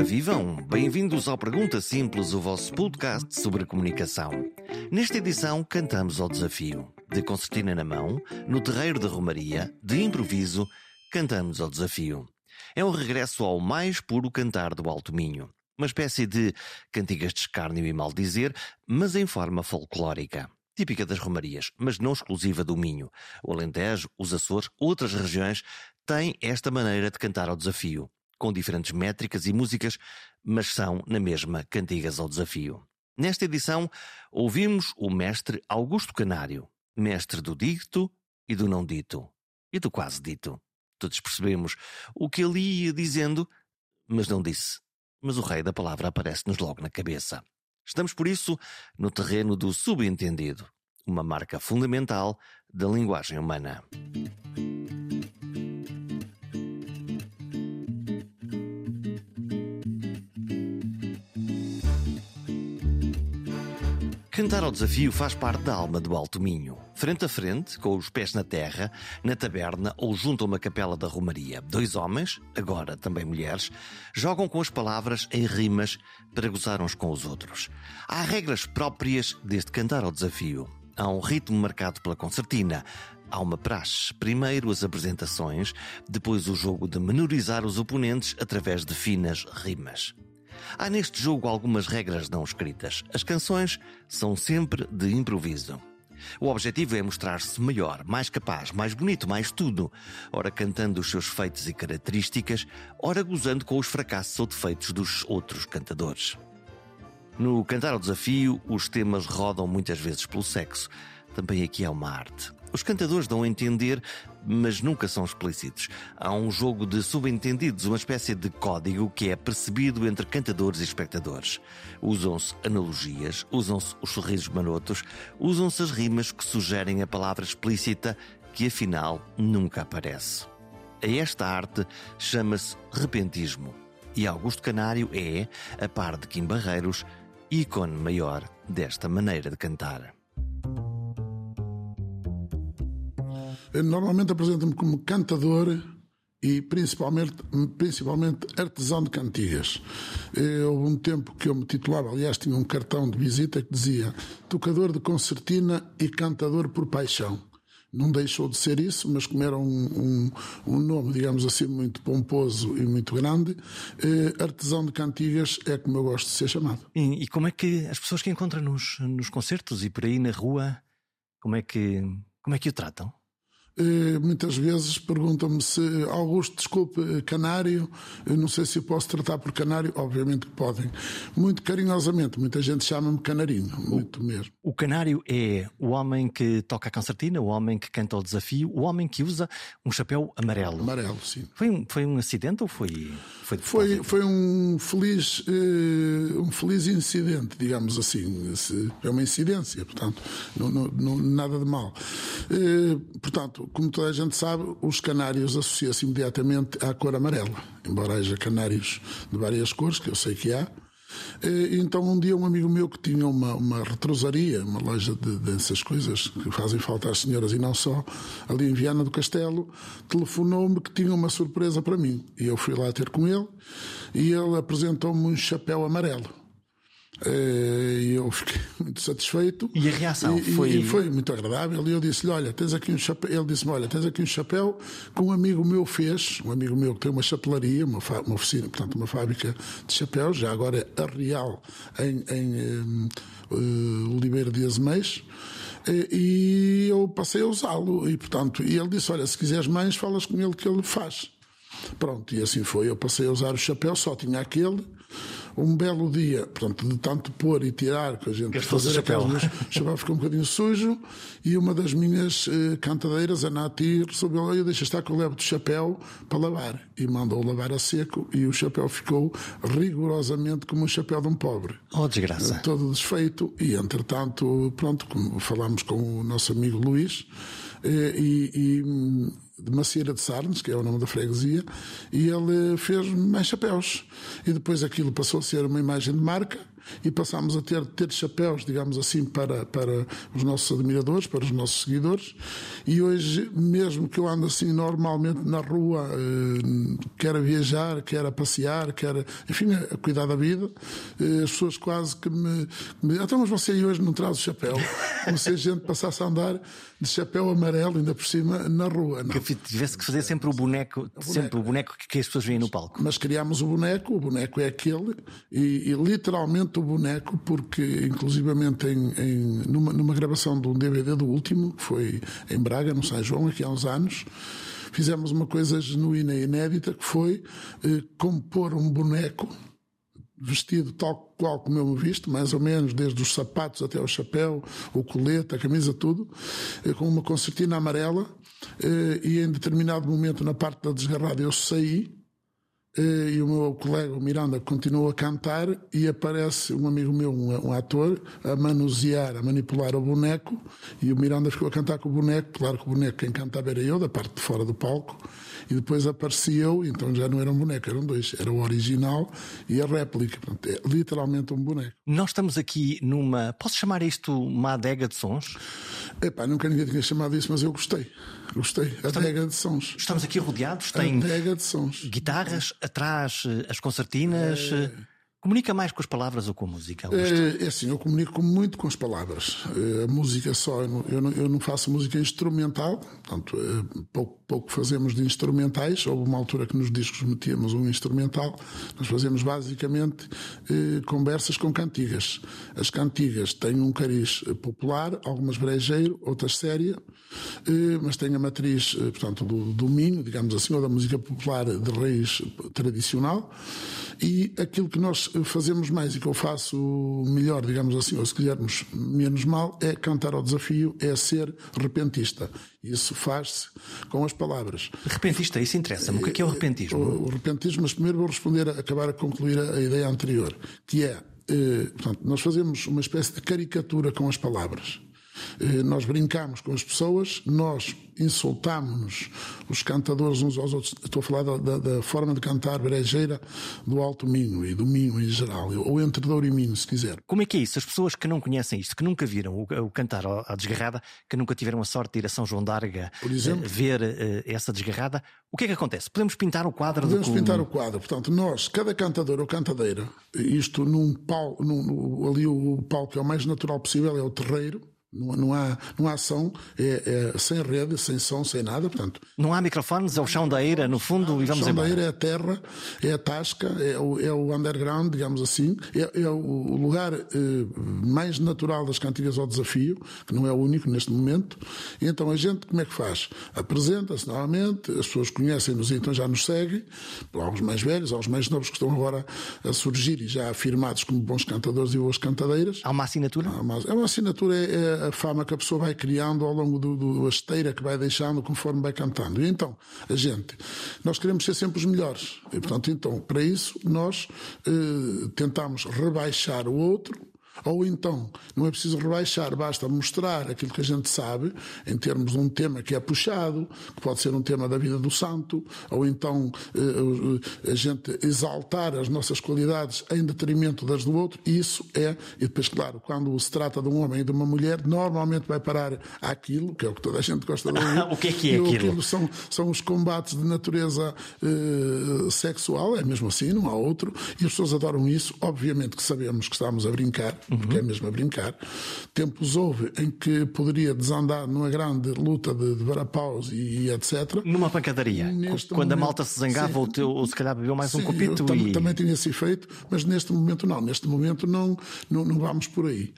Ora vivam, bem-vindos ao Pergunta Simples, o vosso podcast sobre comunicação. Nesta edição cantamos ao desafio. De concertina na mão, no terreiro da Romaria, de improviso, cantamos ao desafio. É um regresso ao mais puro cantar do Alto Minho. Uma espécie de cantigas de escárnio e maldizer, mas em forma folclórica. Típica das romarias, mas não exclusiva do Minho. O Alentejo, os Açores, outras regiões têm esta maneira de cantar ao desafio com diferentes métricas e músicas, mas são, na mesma, cantigas ao desafio. Nesta edição, ouvimos o mestre Augusto Canário, mestre do dito e do não dito, e do quase dito. Todos percebemos o que ele ia dizendo, mas não disse. Mas o rei da palavra aparece-nos logo na cabeça. Estamos, por isso, no terreno do subentendido, uma marca fundamental da linguagem humana. Cantar ao desafio faz parte da alma do Alto Minho. Frente a frente, com os pés na terra, na taberna ou junto a uma capela da Romaria, dois homens, agora também mulheres, jogam com as palavras em rimas para gozar uns com os outros. Há regras próprias deste cantar ao desafio. Há um ritmo marcado pela concertina. Há uma praxe. Primeiro as apresentações, depois o jogo de menorizar os oponentes através de finas rimas. Há neste jogo algumas regras não escritas. As canções são sempre de improviso. O objetivo é mostrar-se maior, mais capaz, mais bonito, mais tudo, ora cantando os seus feitos e características, ora gozando com os fracassos ou defeitos dos outros cantadores. No Cantar ao Desafio, os temas rodam muitas vezes pelo sexo. Também aqui há uma arte. Os cantadores dão a entender, mas nunca são explícitos. Há um jogo de subentendidos, uma espécie de código que é percebido entre cantadores e espectadores. Usam-se analogias, usam-se os sorrisos marotos, usam-se as rimas que sugerem a palavra explícita que afinal nunca aparece. A esta arte chama-se repentismo. E Augusto Canário é, a par de Kim Barreiros, ícone maior desta maneira de cantar. Eu normalmente apresento-me como cantador e principalmente, principalmente artesão de cantigas. Houve um tempo que eu me titulava, aliás, tinha um cartão de visita que dizia tocador de concertina e cantador por paixão. Não deixou de ser isso, mas como era um, um, um nome, digamos assim, muito pomposo e muito grande, eh, artesão de cantigas é como eu gosto de ser chamado. E, e como é que as pessoas que encontram nos, nos concertos e por aí na rua, como é que, como é que o tratam? Eh, muitas vezes perguntam-me se Augusto, desculpe, eh, Canário, não sei se eu posso tratar por Canário, obviamente que podem. Muito carinhosamente, muita gente chama-me Canarinho, muito o, mesmo. O Canário é o homem que toca a concertina, o homem que canta o desafio, o homem que usa um chapéu amarelo. Amarelo, sim. Foi um, foi um acidente ou foi foi foi, foi um feliz uh, um feliz incidente, digamos assim. É uma incidência, portanto, não, não, não nada de mal. Portanto, como toda a gente sabe, os canários associam-se imediatamente à cor amarela, embora haja canários de várias cores, que eu sei que há. Então, um dia, um amigo meu que tinha uma, uma retrosaria, uma loja de, dessas coisas que fazem falta às senhoras e não só, ali em Viana do Castelo, telefonou-me que tinha uma surpresa para mim. E eu fui lá ter com ele e ele apresentou-me um chapéu amarelo. Eh, e eu fiquei muito satisfeito. E a reação e, foi... E foi muito agradável. E eu disse-lhe: Olha, tens aqui um chapéu. Ele disse-me: Olha, tens aqui um chapéu que um amigo meu fez. Um amigo meu que tem uma chapelaria, uma, uma oficina, portanto, uma fábrica de chapéus, já agora é a Real, em, em uh, Oliveira de Azeméis. E eu passei a usá-lo. E, portanto, e ele disse: Olha, se quiseres mais, falas com ele que ele faz. Pronto, e assim foi. Eu passei a usar o chapéu, só tinha aquele um belo dia, portanto, de tanto pôr e tirar, que a gente que fazer chapéu. o chapéu ficou um bocadinho sujo, e uma das minhas eh, cantadeiras, a Nati, resolveu, olha, deixa estar que eu levo do chapéu para lavar. E mandou lavar a seco, e o chapéu ficou rigorosamente como o chapéu de um pobre. Oh, desgraça. Todo desfeito, e entretanto, pronto, como falámos com o nosso amigo Luís, eh, e, e de Macieira de Sarnes, que é o nome da freguesia, e ele fez mais chapéus. E depois aquilo passou a ser uma imagem de marca, e passámos a ter, ter chapéus, digamos assim, para, para os nossos admiradores, para os nossos seguidores. E hoje, mesmo que eu ando assim normalmente na rua, eh, quer a viajar, quer a passear, quer, enfim, a cuidar da vida, eh, as pessoas quase que me, me dizem, então, mas você hoje não traz o chapéu? Como se a gente passasse a andar de chapéu amarelo, ainda por cima, na rua. Não. Que tivesse que fazer sempre o boneco, o boneco. sempre o boneco que as pessoas veem no palco. Mas criámos o boneco, o boneco é aquele, e, e literalmente o boneco, porque inclusivamente em, em, numa, numa gravação de um DVD do último, que foi em Braga, no São João, aqui há uns anos, fizemos uma coisa genuína e inédita, que foi eh, compor um boneco vestido tal qual como eu me visto, mais ou menos, desde os sapatos até o chapéu, o colete, a camisa, tudo, eh, com uma concertina amarela, eh, e em determinado momento, na parte da desgarrada, eu saí, e o meu colega, o Miranda, continua a cantar e aparece um amigo meu, um, um, ator, a manusear, a manipular o boneco e o Miranda ficou a cantar com o boneco. Claro que o boneco quem cantava era eu, da parte de fora do palco. E depois apareci eu, então já não era um boneco, eram dois. Era o original e a réplica. Portanto, é literalmente um boneco. Nós estamos aqui numa. Posso chamar isto uma adega de sons? Epá, nunca ninguém tinha chamado isso, mas eu gostei. Gostei. Estamos, adega de sons. Estamos aqui rodeados, tem. Adega de sons. Guitarras, atrás eh, as concertinas. É... Comunica mais com as palavras ou com a música? É, é assim, eu comunico muito com as palavras. A música só, eu não, eu não faço música instrumental, portanto, pouco, pouco fazemos de instrumentais. Houve uma altura que nos discos metíamos um instrumental. Nós fazemos basicamente eh, conversas com cantigas. As cantigas têm um cariz popular, algumas brejeiro, outras séria, mas têm a matriz, portanto, do domínio, digamos assim, ou da música popular de raiz tradicional. E aquilo que nós fazemos mais e que eu faço melhor, digamos assim, ou se quisermos menos mal, é cantar ao desafio, é ser repentista. Isso faz-se com as palavras. Repentista, isso interessa-me. O que é, que é o repentismo? O, o repentismo, mas primeiro vou responder, acabar a concluir a, a ideia anterior, que é, eh, portanto, nós fazemos uma espécie de caricatura com as palavras. Eh, nós brincamos com as pessoas, nós insultámos-nos, os cantadores uns aos outros. Estou a falar da, da, da, forma de cantar brejeira do Alto Minho e do Minho em geral, ou entre Douro e Minho, se quiser. Como é que é isso? As pessoas que não conhecem isto, que nunca viram o, o cantar à desgarrada, que nunca tiveram a sorte de ir a São João d'Arga uh, ver uh, essa desgarrada, o que é que acontece? Podemos pintar o quadro Podemos do... pintar o quadro. Portanto, nós, cada cantador ou cantadeira, isto num palco, num, ali o palco é o mais natural possível, é o terreiro, não, não, há, não há som, é, é, sem rede, sem som, sem nada. Portanto, não há microfones, é o chão da eira, no fundo, não, e vamos embora. O chão embora. da eira é a terra, é a tasca, é o, é o underground, digamos assim, é, é o lugar eh, mais natural das cantigas ao desafio, que não é o único neste momento. E então a gente, como é que faz? Apresenta-se novamente, as pessoas conhecem-nos e então já nos seguem, aos mais velhos, aos mais novos que estão agora a surgir e já afirmados como bons cantadores e boas cantadeiras. Há uma assinatura? Há uma, é uma assinatura, é, a fama que a pessoa vai criando ao longo do, do esteira que vai deixando conforme vai cantando. E então, a gente, nós queremos ser sempre os melhores. E, portanto, então, para isso, nós eh, tentamos rebaixar o outro ou então, não é preciso rebaixar, basta mostrar aquilo que a gente sabe, em termos de um tema que é puxado, que pode ser um tema da vida do santo, ou então eh, a gente exaltar as nossas qualidades em detrimento das do outro, isso é, e depois, claro, quando se trata de um homem e de uma mulher, normalmente vai parar àquilo, que é o que toda a gente gosta de ouvir. o que é que é aquilo? aquilo são, são os combates de natureza eh, sexual, é mesmo assim, não há outro, e as pessoas adoram isso, obviamente que sabemos que estamos a brincar, porque é mesmo a brincar. Tempos houve em que poderia desandar numa grande luta de, de varapaus e, e, etc. Numa pancadaria. Neste Quando momento, a malta se zangava ou, teu, ou se calhar bebeu mais sim, um copito. E... Também tinha esse efeito, mas neste momento não. Neste momento não, não, não vamos por aí.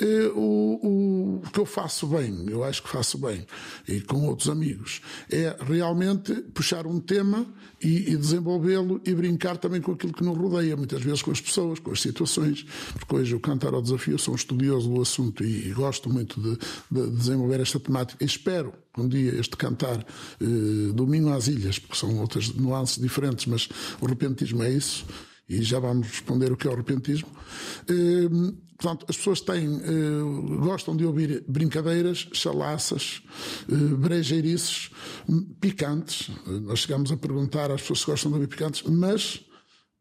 Eh, o, o, o que eu faço bem, eu acho que faço bem, e com outros amigos, é realmente puxar um tema e, e desenvolvê-lo e brincar também com aquilo que nos rodeia, muitas vezes com as pessoas, com as situações, porque hoje o cantar ao desafio, sou um estudioso do assunto e, e gosto muito de, de, desenvolver esta temática. E espero um dia este cantar eh, domingo às ilhas, porque são outras nuances diferentes, mas o repentismo é isso. E já vamos responder o que é o repentismo. Eh, portanto, as pessoas têm, eh, gostam de ouvir brincadeiras, chalaças, eh, brejeirices, picantes. Nós chegamos a perguntar às pessoas se gostam de ouvir picantes, mas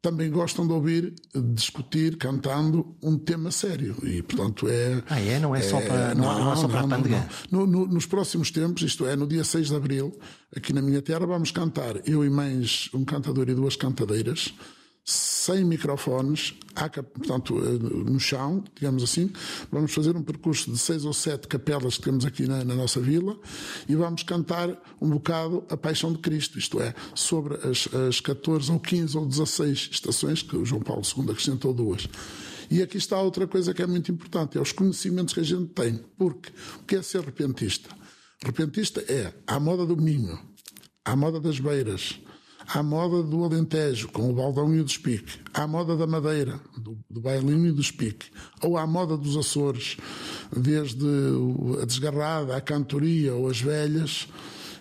também gostam de ouvir discutir cantando um tema sério e portanto é ah é não é só para não, não, não é só para não, a no, no, nos próximos tempos isto é no dia 6 de abril aqui na minha terra vamos cantar eu e mais um cantador e duas cantadeiras sem microfones, portanto, eh, no chão, digamos assim. Vamos fazer um percurso de seis ou sete capelas que temos aqui na, na, nossa vila e vamos cantar um bocado a Paixão de Cristo, isto é, sobre as, as 14 ou 15 ou 16 estações, que o João Paulo II acrescentou duas. E aqui está outra coisa que é muito importante, é os conhecimentos que a gente tem. Porque o que é ser repentista? Repentista é à moda do Minho, à moda das Beiras, à moda do Alentejo, com o baldão e o despique, à moda da Madeira, do, do bailinho e do espique, ou à moda dos Açores, desde a desgarrada, a cantoria ou as velhas,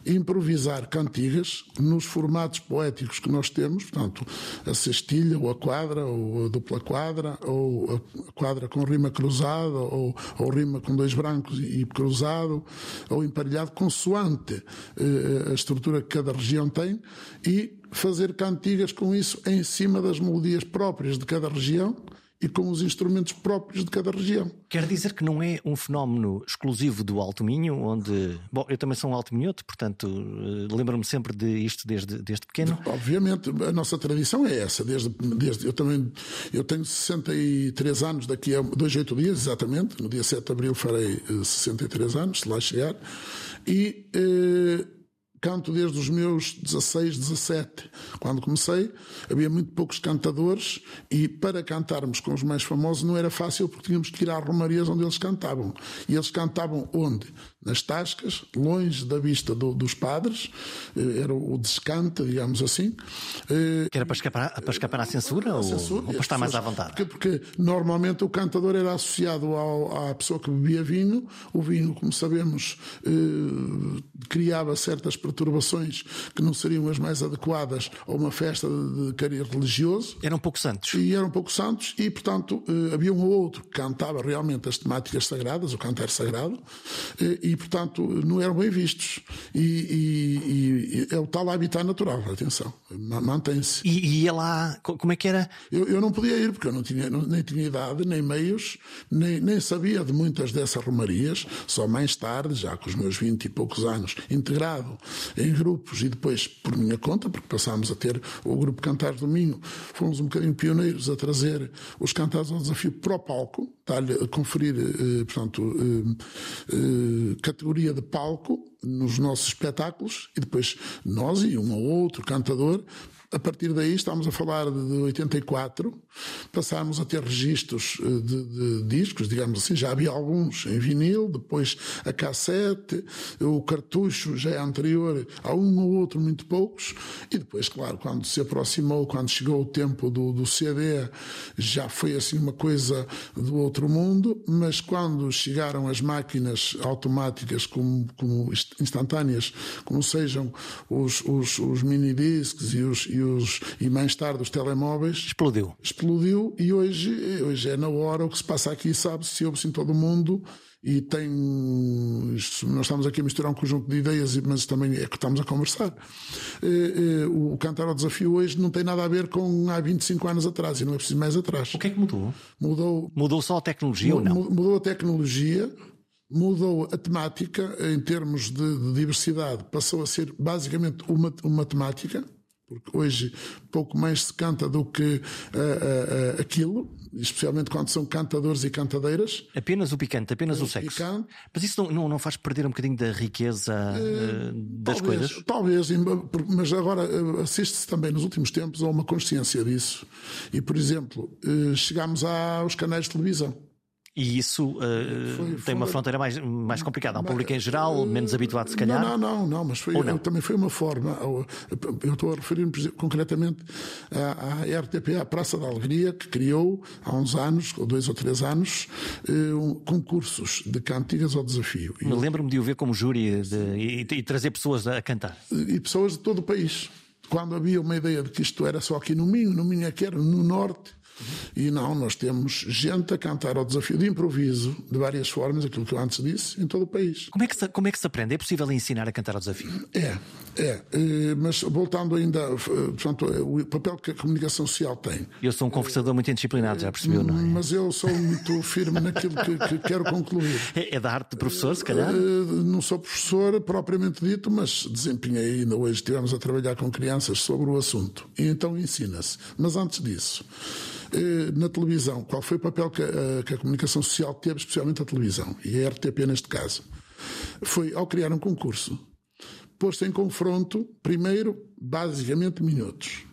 improvisar cantigas nos formatos poéticos que nós temos, portanto, a cestilha, ou a quadra, ou a dupla quadra, ou a quadra com rima cruzada, ou, ou rima com dois brancos e cruzado, ou emparelhado, consoante eh, a estrutura que cada região tem, e fazer cantigas com isso em cima das melodias próprias de cada região e com os instrumentos próprios de cada região. Quer dizer que não é um fenómeno exclusivo do Alto Minho, onde. Bom, eu também sou um alto minhoto, portanto, eh, lembro-me sempre de isto desde, desde pequeno. Obviamente, a nossa tradição é essa. Desde, desde, eu também eu tenho 63 anos, daqui a dois, oito dias, exatamente. No dia 7 de abril farei 63 eh, anos, se lá chegar. E. Eh, canto desde os meus 16, 17. Quando comecei, havia muito poucos cantadores e para cantarmos com os mais famosos não era fácil porque tínhamos que ir às romarias onde eles cantavam. E eles cantavam onde? Nas tascas, longe da vista do, dos padres, eh, era o descante, digamos assim. Eh, que era para escapar, para escapar à censura, ou, censura ou, para estar mais à vontade? Porque, porque, normalmente o cantador era associado ao, à pessoa que bebia vinho. O vinho, como sabemos, eh, criava certas perturbações que não seriam as mais adequadas a uma festa de cariz religioso. Eram pouco santos. E eram pouco santos, e portanto eh, havia um ou outro que cantava realmente as temáticas sagradas, o cantar sagrado, eh, e portanto não eram bem vistos. E, e, e é o tal habitat natural, atenção, mantém-se. E, e ia lá, como é que era? Eu, eu não podia ir porque eu não tinha, nem tinha idade, nem meios, nem, nem sabia de muitas dessas romarias, só mais tarde, já com os meus vinte e poucos anos, integrado em grupos e depois por minha conta, porque passámos a ter o grupo Cantar do Minho, fomos um bocadinho pioneiros a trazer os cantares ao desafio para o palco, a conferir, eh, portanto, eh, eh, categoria de palco nos nossos espetáculos e depois nós e um ou outro cantador a partir daí, estamos a falar de 84, passámos a ter registros eh, de, de, discos, digamos assim, já havia alguns em vinil, depois a cassete, o cartucho já é anterior a um ou outro, muito poucos, e depois, claro, quando se aproximou, quando chegou o tempo do, do CD, já foi assim uma coisa do outro mundo, mas quando chegaram as máquinas automáticas como, como instantâneas, como sejam os, os, os mini discs e os e, os, e mais tarde os telemóveis. Explodiu. Explodiu e hoje, hoje é na hora o que se passa aqui, sabe-se, ouve-se em todo o mundo e tem. Nós estamos aqui a misturar um conjunto de ideias, mas também é que estamos a conversar. Eh, eh, o Cantar ao Desafio hoje não tem nada a ver com há 25 anos atrás e não é preciso mais atrás. O que é que mudou? Mudou, mudou só a tecnologia ou não? Mudou a tecnologia, mudou a temática em termos de, de diversidade, passou a ser basicamente uma, uma temática porque hoje pouco mais se canta do que uh, uh, aquilo, especialmente quando são cantadores e cantadeiras. Apenas o picante, apenas o, o sexo. Picante. Mas isso não, não, não, faz perder um bocadinho da riqueza uh, das talvez, coisas? Talvez, mas agora assiste-se também nos últimos tempos a uma consciência disso. E, por exemplo, chegámos aos canais de televisão. E isso uh, foi, tem foi, uma fronteira mais, mais complicada. Há um público em geral, uh, menos habituado, se calhar. Não, não, não, mas foi, não? também foi uma forma. Eu estou a referir-me concretamente à, à RTP, à Praça da Alegria, que criou há uns anos, ou dois ou três anos, uh, um, concursos de cantigas ao desafio. Lembro-me de o ver como júri de, e, e trazer pessoas a cantar. E pessoas de todo o país. Quando havia uma ideia de que isto era só aqui no Minho, no Minho é que era no Norte E não, nós temos gente a cantar ao desafio de improviso, de várias formas, aquilo que eu antes disse, em todo o país. Como é que se, como é que se aprende? É possível ensinar a cantar ao desafio? É, é. Eh, mas voltando ainda, eh, portanto, o papel que a comunicação social tem. Eu sou um conversador muito indisciplinado, já percebeu, não é? Mas eu sou muito firme naquilo que, que quero concluir. É, é da arte de professor, se calhar? Não sou professor propriamente dito, mas desempenhei ainda hoje, estivemos a trabalhar com crianças sobre o assunto. E então ensina-se. Mas antes disso. Eh, na televisão, qual foi o papel que a, que a comunicação social teve, especialmente a televisão, e a RTP neste caso? Foi ao criar um concurso, pôs-se em confronto, primeiro, basicamente minutos.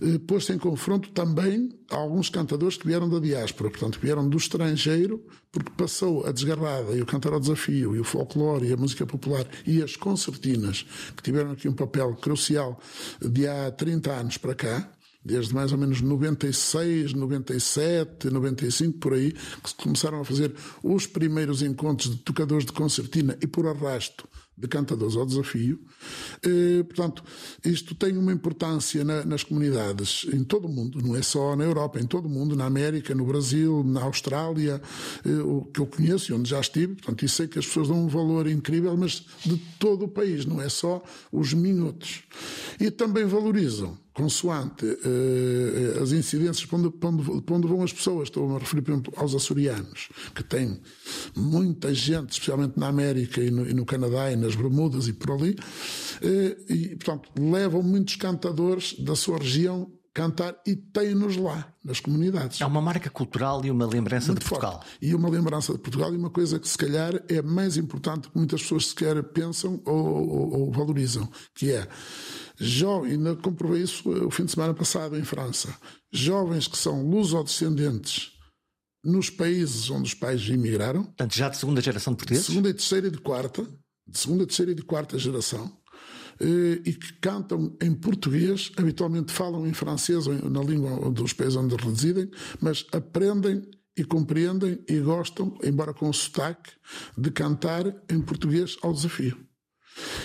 Eh, pôs-se em confronto também alguns cantadores que vieram da diáspora, portanto, vieram do estrangeiro, porque passou a desgarrada e o cantar ao desafio, e o folclore, e a música popular, e as concertinas, que tiveram aqui um papel crucial de há 30 anos para cá, desde mais ou menos 96, 97, 95, por aí, que se começaram a fazer os primeiros encontros de tocadores de concertina e por arrasto de cantadores ao desafio. Eh, portanto, isto tem uma importância na, nas comunidades em todo o mundo, não é só na Europa, em todo o mundo, na América, no Brasil, na Austrália, eh, o que eu conheço e onde já estive. Portanto, e sei que as pessoas dão um valor incrível, mas de todo o país, não é só os minutos. E também valorizam consoante uh, as incidências para onde, para, onde, para onde, vão as pessoas. Estou a referir, por exemplo, aos açorianos, que têm muita gente, especialmente na América e no, e no Canadá e nas Bermudas e por ali, uh, e, portanto, levam muitos cantadores da sua região cantar e têm-nos lá, nas comunidades. É uma marca cultural e uma lembrança Muito de Portugal. Forte. E uma lembrança de Portugal e uma coisa que se calhar é mais importante que muitas pessoas sequer pensam ou, ou, ou valorizam, que é jovens, ainda comprovei isso o fim de semana passado em França, jovens que são lusodescendentes nos países onde os pais imigraram. Portanto, já de segunda geração de portugueses? De segunda, e terceira e de quarta. De segunda, terceira e de quarta geração. Eh, e que cantam em português, habitualmente falam em francês ou na língua dos países onde residem, mas aprendem e compreendem e gostam, embora com sotaque, de cantar em português ao desafio.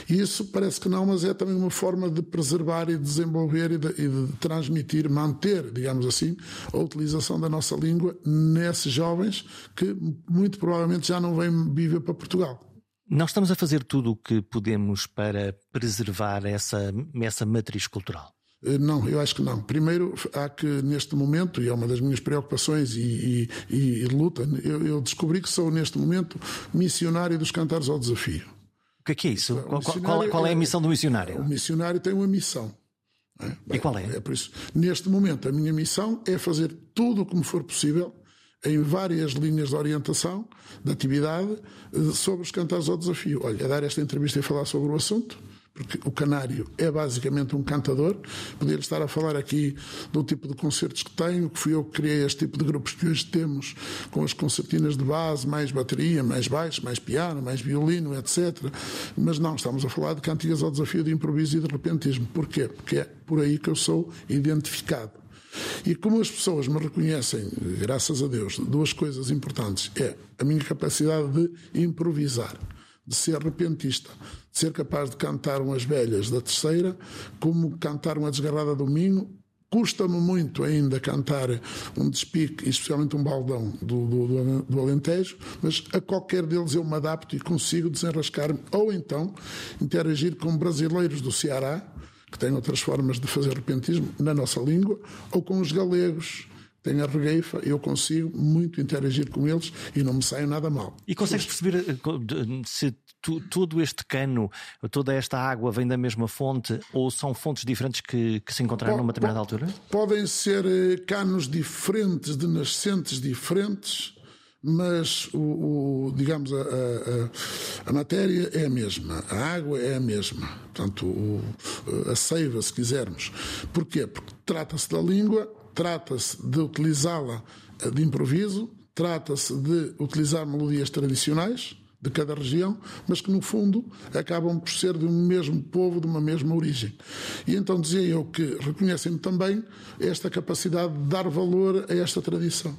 E isso parece que não, mas é também uma forma de preservar e desenvolver e de, e de, transmitir, manter, digamos assim, a utilização da nossa língua nesses jovens que muito provavelmente já não vêm viver para Portugal. Nós estamos a fazer tudo o que podemos para preservar essa, essa matriz cultural. Eh, não, eu acho que não. Primeiro, há que neste momento, e é uma das minhas preocupações e, e, e luta, eu, eu descobri que sou neste momento missionário dos cantares ao desafio. O que é, que é isso? Qual, qual, qual, é a missão do missionário? O missionário tem uma missão. É? Bem, e qual é? é por isso. Neste momento, a minha missão é fazer tudo o que me for possível em várias linhas de orientação, de atividade, eh, sobre os cantares ao desafio. Olha, a dar esta entrevista e falar sobre o assunto, porque o canário é basicamente um cantador. Poder estar a falar aqui do tipo de concertos que tenho, que fui eu que criei este tipo de grupos que hoje temos, com as concertinas de base, mais bateria, mais baixo, mais piano, mais violino, etc. Mas não, estamos a falar de cantigas ao desafio de improviso e de repentismo. Porquê? Porque é por aí que eu sou identificado. E como as pessoas me reconhecem, graças a Deus, duas coisas importantes: é a minha capacidade de improvisar de ser repentista, de ser capaz de cantar umas velhas da terceira, como cantar uma desgarrada do Minho. Custa-me muito ainda cantar um despique, especialmente um baldão do, do, do, Alentejo, mas a qualquer deles eu me adapto e consigo desenrascar-me, ou então interagir com brasileiros do Ceará, que têm outras formas de fazer repentismo na nossa língua, ou com os galegos, tenho a regueifa, eu consigo muito interagir com eles e não me saio nada mal. E consegues perceber eh, se tu, todo este cano, toda esta água vem da mesma fonte ou são fontes diferentes que, que se encontraram numa determinada altura? Podem ser eh, canos diferentes, de nascentes diferentes, mas o, o digamos a, a, a, matéria é a mesma, a água é a mesma, portanto o, a seiva, se quisermos. Porquê? Porque trata-se da língua trata-se de utilizá-la eh, de improviso, trata-se de utilizar melodias tradicionais de cada região, mas que no fundo acabam por ser de um mesmo povo, de uma mesma origem. E então dizia eu que reconhecem também esta capacidade de dar valor a esta tradição.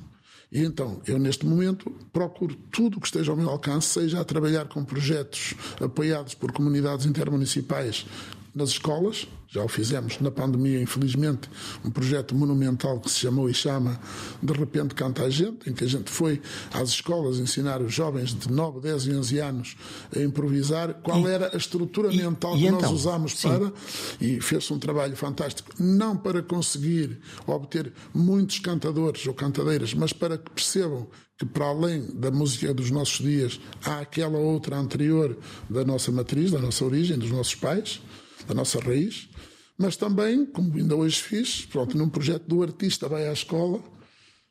E então, eu neste momento procuro tudo o que esteja ao meu alcance, seja a trabalhar com projetos apoiados por comunidades intermunicipais nas escolas, já o fizemos na pandemia, infelizmente, um projeto monumental que se chamou e chama De repente Canta a Gente, em que a gente foi às escolas ensinar os jovens de 9, 10 e 11 anos a improvisar qual e, era a estrutura e, mental e que então? nós usámos Sim. para, e fez-se um trabalho fantástico, não para conseguir obter muitos cantadores ou cantadeiras, mas para que percebam que para além da música dos nossos dias há aquela outra anterior da nossa matriz, da nossa origem, dos nossos pais, da nossa raiz, mas também, como ainda hoje fiz, pronto, num projeto do artista vai à escola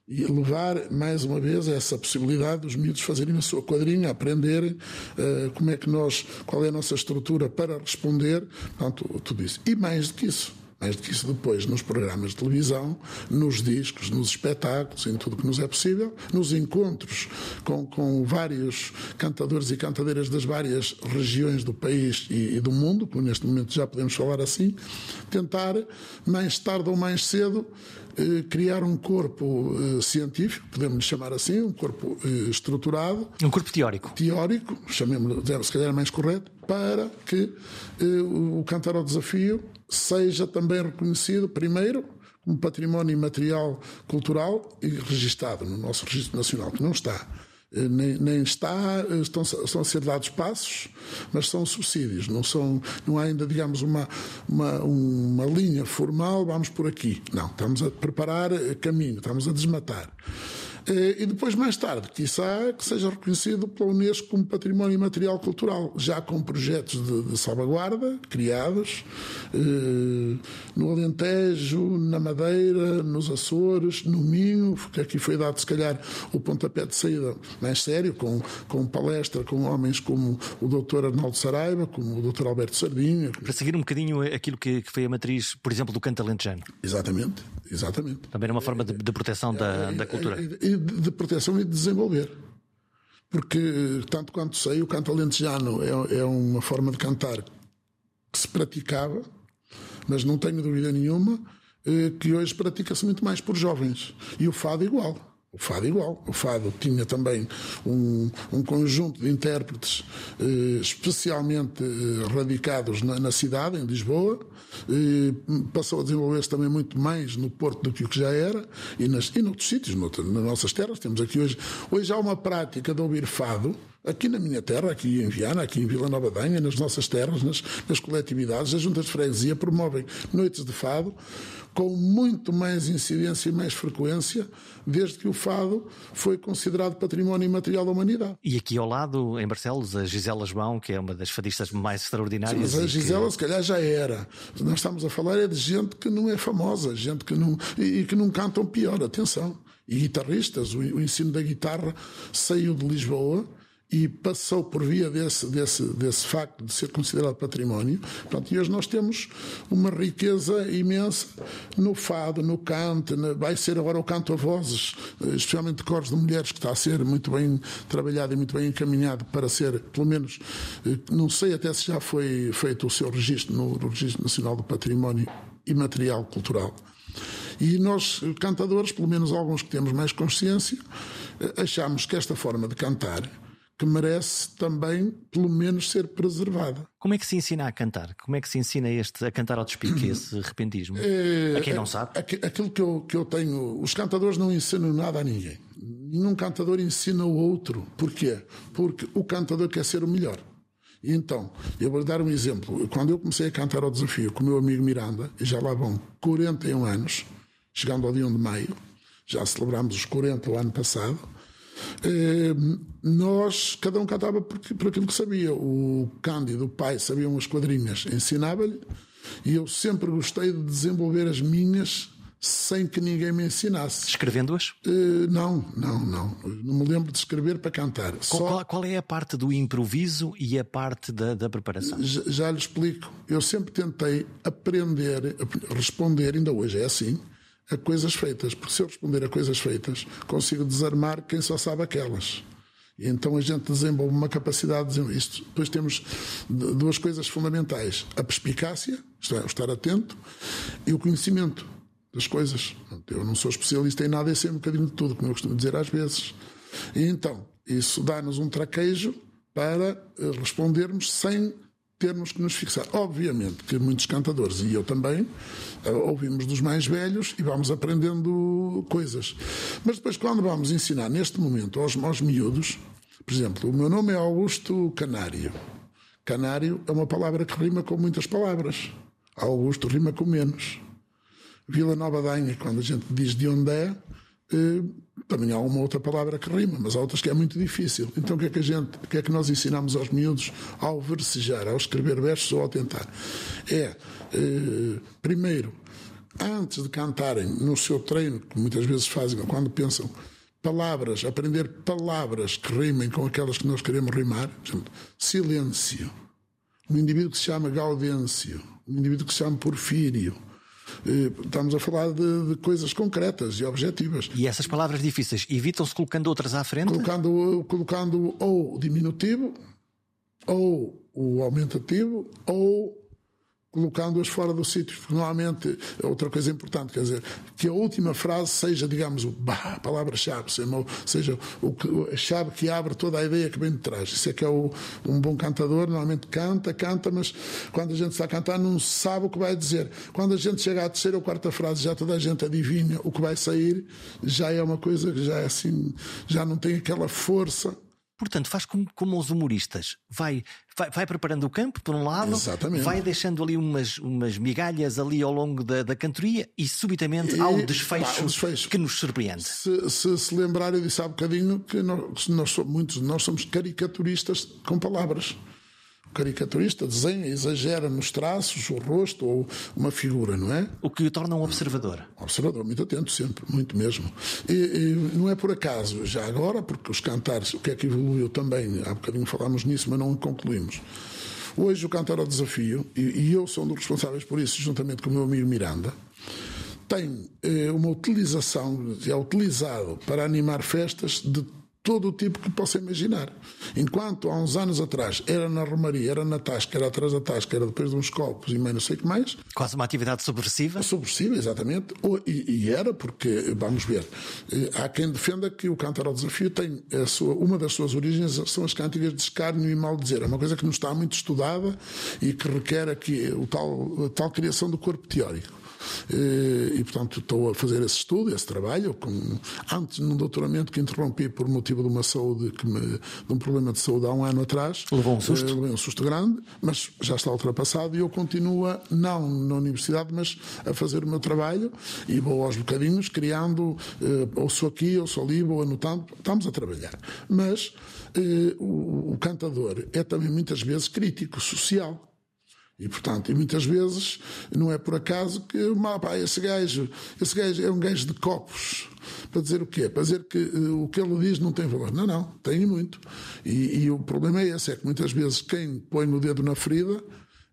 e levar mais uma vez essa possibilidade dos miúdos fazerem a sua quadrinha, aprenderem uh, como é que nós, qual é a nossa estrutura para responder, portanto, tudo isso. E mais do que isso, mais do que isso depois nos programas de televisão, nos discos, nos espetáculos, em tudo que nos é possível, nos encontros com, com vários cantadores e cantadeiras das várias regiões do país e, e do mundo, como neste momento já podemos falar assim, tentar, mais tarde ou mais cedo, eh, criar um corpo eh, científico, podemos chamar assim, um corpo eh, estruturado. Um corpo teórico. Teórico, chamemos se calhar mais correto, para que o Cantar ao Desafio seja também reconhecido, primeiro, como património imaterial cultural e registado no nosso registro nacional, que não está. Eh, nem, nem, está, eh, estão, estão a ser dados passos, mas são subsídios, não, são, não há ainda, digamos, uma, uma, uma linha formal, vamos por aqui. Não, estamos a preparar eh, caminho, estamos a desmatar. Eh, e depois, mais tarde, quiçá que seja reconhecido pela Unesco como património imaterial cultural, já com projetos de, de salvaguarda criados eh, no Alentejo, na Madeira, nos Açores, no Minho, que aqui foi dado, se calhar, o pontapé de saída mais sério, com, com palestra com homens como o Dr. Arnaldo Saraiva, como o Dr. Alberto Sardinha. Para seguir um bocadinho aquilo que, que foi a matriz, por exemplo, do canto alentejano. Exatamente, exatamente. Também era uma forma de, de proteção da, da cultura. De proteção e de desenvolver. Porque, tanto quanto sei, o canto alentejano é, é uma forma de cantar que se praticava, mas não tenho dúvida nenhuma eh, que hoje pratica-se muito mais por jovens. E o fado igual. O fado igual. O fado tinha também um, um conjunto de intérpretes eh, especialmente eh, radicados na, na, cidade, em Lisboa. Passou a desenvolver-se também muito mais no Porto do que o que já era e, nas, e noutros sítios, nas nossas terras. Temos aqui hoje. Hoje há uma prática de ouvir fado aqui na minha terra, aqui em Viana, aqui em Vila Nova Danha, nas nossas terras, nas, nas coletividades, as juntas de freguesia promovem noites de fado com muito mais incidência e mais frequência desde que o fado foi considerado património imaterial da humanidade. E aqui ao lado, em Barcelos, a Gisela João, que é uma das fadistas mais extraordinárias. Sim, mas a Gisela, que... se calhar, já era. Nós estamos a falar é de gente que não é famosa, gente que não. e que não cantam pior, atenção. E guitarristas, o, o ensino da guitarra saiu de Lisboa e passou por via desse, desse, desse facto de ser considerado património. Portanto, e hoje nós temos uma riqueza imensa no fado, no canto, vai ser agora o canto a vozes, especialmente de cores de mulheres, que está a ser muito bem trabalhado e muito bem encaminhado para ser, pelo menos, eh, não sei até se já foi feito o seu registro no Registro Nacional do Património Imaterial Cultural. E nós, cantadores, pelo menos alguns que temos mais consciência, eh, achamos que esta forma de cantar que merece também, pelo menos, ser preservada. Como é que se ensina a cantar? Como é que se ensina este, a cantar ao despique, esse repentismo? É, a quem não sabe? Aquilo que eu, que eu tenho. Os cantadores não ensinam nada a ninguém. Nenhum cantador ensina o outro. Porquê? Porque o cantador quer ser o melhor. Então, eu vou dar um exemplo. Quando eu comecei a cantar ao desafio com o meu amigo Miranda, já lá vão 41 anos, chegando ao dia 1 de maio, já celebramos os 40 o ano passado. Eh, nós, cada um cantava por, por aquilo que sabia. O Cândido, o pai, sabia umas quadrinhas, ensinava-lhe, e eu sempre gostei de desenvolver as minhas sem que ninguém me ensinasse. Escrevendo-as? Uh, não, não, não. Não me lembro de escrever para cantar. Qual, Só... qual, qual é a parte do improviso e a parte da, da preparação? Já, já lhe explico. Eu sempre tentei aprender, responder, ainda hoje é assim, a coisas feitas, porque se eu responder a coisas feitas, consigo desarmar quem só sabe aquelas. E então a gente desenvolve uma capacidade de isto. Depois temos duas coisas fundamentais: a perspicácia, isto é, o estar atento, e o conhecimento das coisas. Eu não sou especialista em nada e sei um bocadinho de tudo, como eu costumo dizer às vezes. E então, isso dá-nos um traquejo para eh, respondermos sem termos que nos fixar. Obviamente que muitos cantadores, e eu também, eh, ouvimos dos mais velhos e vamos aprendendo coisas. Mas depois, quando vamos ensinar neste momento aos, aos miúdos, por exemplo, o meu nome é Augusto Canário. Canário é uma palavra que rima com muitas palavras. Augusto rima com menos. Vila Nova Danha, quando a gente diz de onde é, eh, também há uma outra palavra que rima, mas há outras que é muito difícil. Então o que é que a gente, o que é que nós ensinamos aos miúdos ao versejar, ao escrever versos ou ao tentar? É, eh, primeiro, antes de cantarem no seu treino, que muitas vezes fazem, quando pensam palavras, aprender palavras que rimem com aquelas que nós queremos rimar, exemplo, silêncio. Um indivíduo que se chama Gaudêncio, um indivíduo que se chama Porfírio, estamos a falar de, de, coisas concretas e objetivas. E essas palavras difíceis evitam-se colocando outras à frente? Colocando, colocando ou o diminutivo, ou o aumentativo, ou colocando-as fora do sítio. Normalmente, outra coisa importante, quer dizer, que a última frase seja, digamos, a palavra-chave, seja o que, a chave que abre toda a ideia que vem de trás. Isso é que é o, um bom cantador, normalmente canta, canta, mas quando a gente está a cantar não sabe o que vai dizer. Quando a gente chega à terceira ou quarta frase, já toda a gente adivinha o que vai sair, já é uma coisa que já é assim, já não tem aquela força Portanto, faz como, como os humoristas. Vai, vai, vai, preparando o campo, por um lado, Exatamente. vai deixando ali umas, umas migalhas ali ao longo da, da cantoria e subitamente e, há um desfecho, pá, um desfecho, que nos surpreende. Se se, se lembrar, eu disse há bocadinho que nós, nós, muitos de nós somos caricaturistas com palavras caricaturista desenha, exagera nos traços, o rosto ou uma figura, não é? O que o torna um observador. Observador, muito atento sempre, muito mesmo. E, e, não é por acaso, já agora, porque os cantares, o que é que evoluiu também, há bocadinho falámos nisso, mas não concluímos. Hoje o cantar ao desafio, e, e eu sou um dos responsáveis por isso, juntamente com o meu amigo Miranda, tem eh, uma utilização, é utilizado para animar festas de todo o tipo que possa imaginar. Enquanto há uns anos atrás era na Romaria, era na Tasca, era atrás da Tasca, era depois de uns copos e mais não sei o que mais. Quase uma atividade subversiva? Subversiva, exatamente. E, e era porque, vamos ver, eh, há quem defenda que o cantar ao desafio tem sua, uma das suas origens são as cânticas de escárnio e mal dizer. É uma coisa que não está muito estudada e que requer aqui o tal, a tal criação do corpo teórico. Eh, e, portanto, estou a fazer esse estudo, esse trabalho, com, antes num doutoramento que interrompi por motivo de uma saúde, que me, de um problema de saúde há um ano atrás. Levou um susto? Levei um susto grande, mas já está ultrapassado e eu continuo, não na universidade, mas a fazer o meu trabalho e vou aos bocadinhos criando, eh, ou sou aqui, ou sou ali, vou anotando, estamos a trabalhar. Mas eh, o, o cantador é também muitas vezes crítico social. E, portanto, e muitas vezes não é por acaso que pá, esse, gajo, esse gajo é um gajo de copos. Para dizer o quê? Para dizer que uh, o que ele diz não tem valor. Não, não, tem muito. E, e, o problema é esse: é que muitas vezes quem põe o dedo na ferida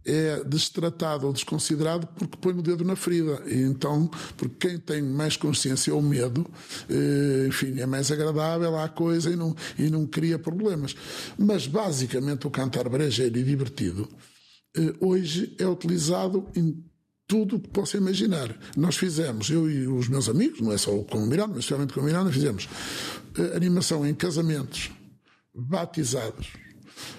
é destratado ou desconsiderado porque põe o dedo na ferida. E então, porque quem tem mais consciência ou medo, uh, enfim, é mais agradável à coisa e não, e não cria problemas. Mas, basicamente, o cantar brejeiro e divertido eh, hoje é utilizado em tudo o que possa imaginar. Nós fizemos, eu e os meus amigos, não é só com o Miranda, mas especialmente com o Miranda, fizemos eh, animação em casamentos, batizados,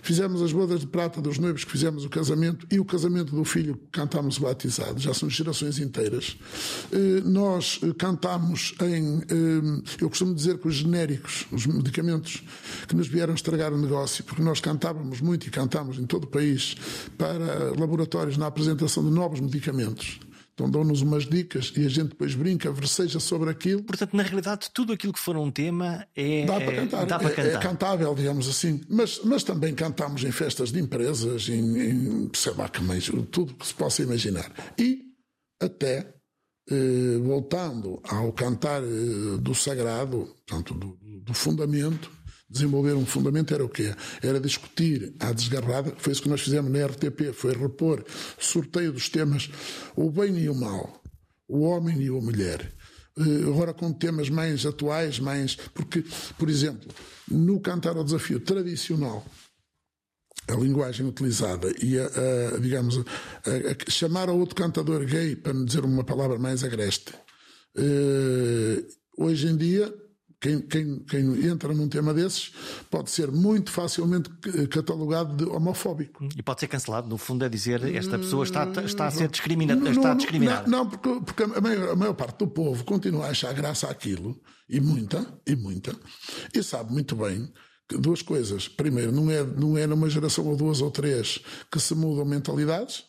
Fizemos as bodas de prata dos noivos que fizemos o casamento e o casamento do filho que cantámos batizado, já são gerações inteiras. Eh, nós eh, cantámos em, eh, eu costumo dizer que os genéricos, os medicamentos que nos vieram estragar o negócio, porque nós cantávamos muito e cantamos em todo o país para laboratórios na apresentação de novos medicamentos. Então dão-nos umas dicas e a gente depois brinca, verseja sobre aquilo. Portanto, na realidade, tudo aquilo que for um tema é. Dá para cantar. Dá para cantar. É, é, cantável, digamos assim. Mas, mas também cantamos em festas de empresas, em, em sei lá que mais, tudo que se possa imaginar. E até, eh, voltando ao cantar eh, do sagrado, portanto, do, do fundamento, desenvolver um fundamento era o quê? Era discutir à desgarrada, foi isso que nós fizemos na RTP, foi repor sorteio dos temas o bem e o mal, o homem e a mulher. Eh, agora com temas mais atuais, mais. Porque, por exemplo, no cantar ao desafio tradicional, a linguagem utilizada e a, a digamos a, a, chamar a outro cantador gay para dizer uma palavra mais agreste uh, hoje em dia quem, quem, quem, entra num tema desses pode ser muito facilmente catalogado de homofóbico. E pode ser cancelado, no fundo, é dizer esta pessoa está, está a ser discriminada. Está discriminada. Não, não, porque, porque a, maior, a maior parte do povo continua a achar graça àquilo, e muita, e muita, e sabe muito bem duas coisas. Primeiro, não é, não é numa geração ou duas ou três que se mudam mentalidades,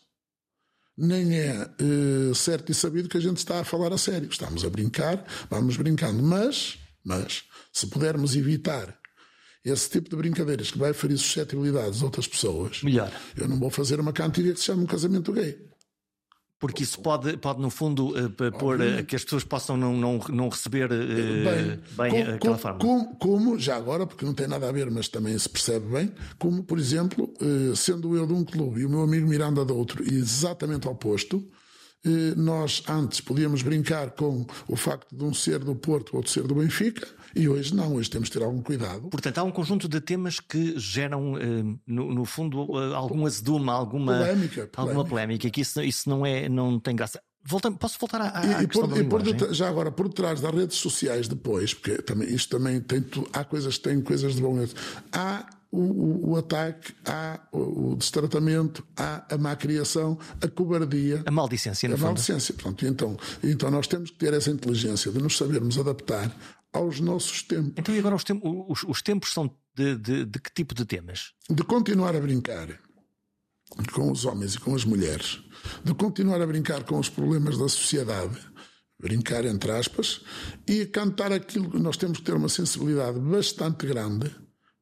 nem é eh, certo e sabido que a gente está a falar a sério. Estamos a brincar, vamos brincando, mas, mas se pudermos evitar esse tipo de brincadeiras que vai ferir suscetibilidades de outras pessoas, melhor. Eu não vou fazer uma cantiga que se chama um casamento gay. Porque isso pode, pode no fundo, uh, pôr uh, que as pessoas possam não, não, não receber uh, bem, bem com, aquela com, forma. Como, como, já agora, porque não tem nada a ver, mas também se percebe bem, como, por exemplo, sendo eu de um clube e o meu amigo Miranda de outro, e exatamente oposto, nós antes podíamos brincar com o facto de um ser do Porto ou outro ser do Benfica, e hoje não, hoje temos de ter algum cuidado. Portanto, há um conjunto de temas que geram, no, no fundo, algum azedume, alguma polémica, polémica. alguma polémica, que isso, isso não, é, não tem graça. Volta, posso voltar à, à e, questão por, e por? Já agora, por trás das redes sociais depois, porque também, isto também tem, há coisas que têm coisas de bom. Há o, o, o, ataque, há o, o destratamento, a má criação, a cobardia. A maldicência, a fundo. maldicência. Pronto, então, então nós temos que ter essa inteligência de nos sabermos adaptar aos nossos tempos. Então, e agora os, tempos, os, os tempos são de, de, de que tipo de temas? De continuar a brincar com os homens e com as mulheres, de continuar a brincar com os problemas da sociedade, brincar entre aspas, e cantar aquilo que nós temos que ter uma sensibilidade bastante grande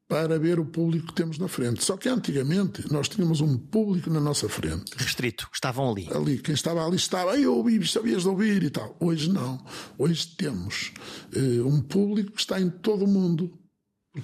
para ver o público que temos na frente. Só que antigamente nós tínhamos um público na nossa frente. Restrito, estavam ali. Ali, quem estava ali estava, eu ouvi, sabias de ouvir e tal. Hoje não. Hoje temos uh, um público que está em todo o mundo.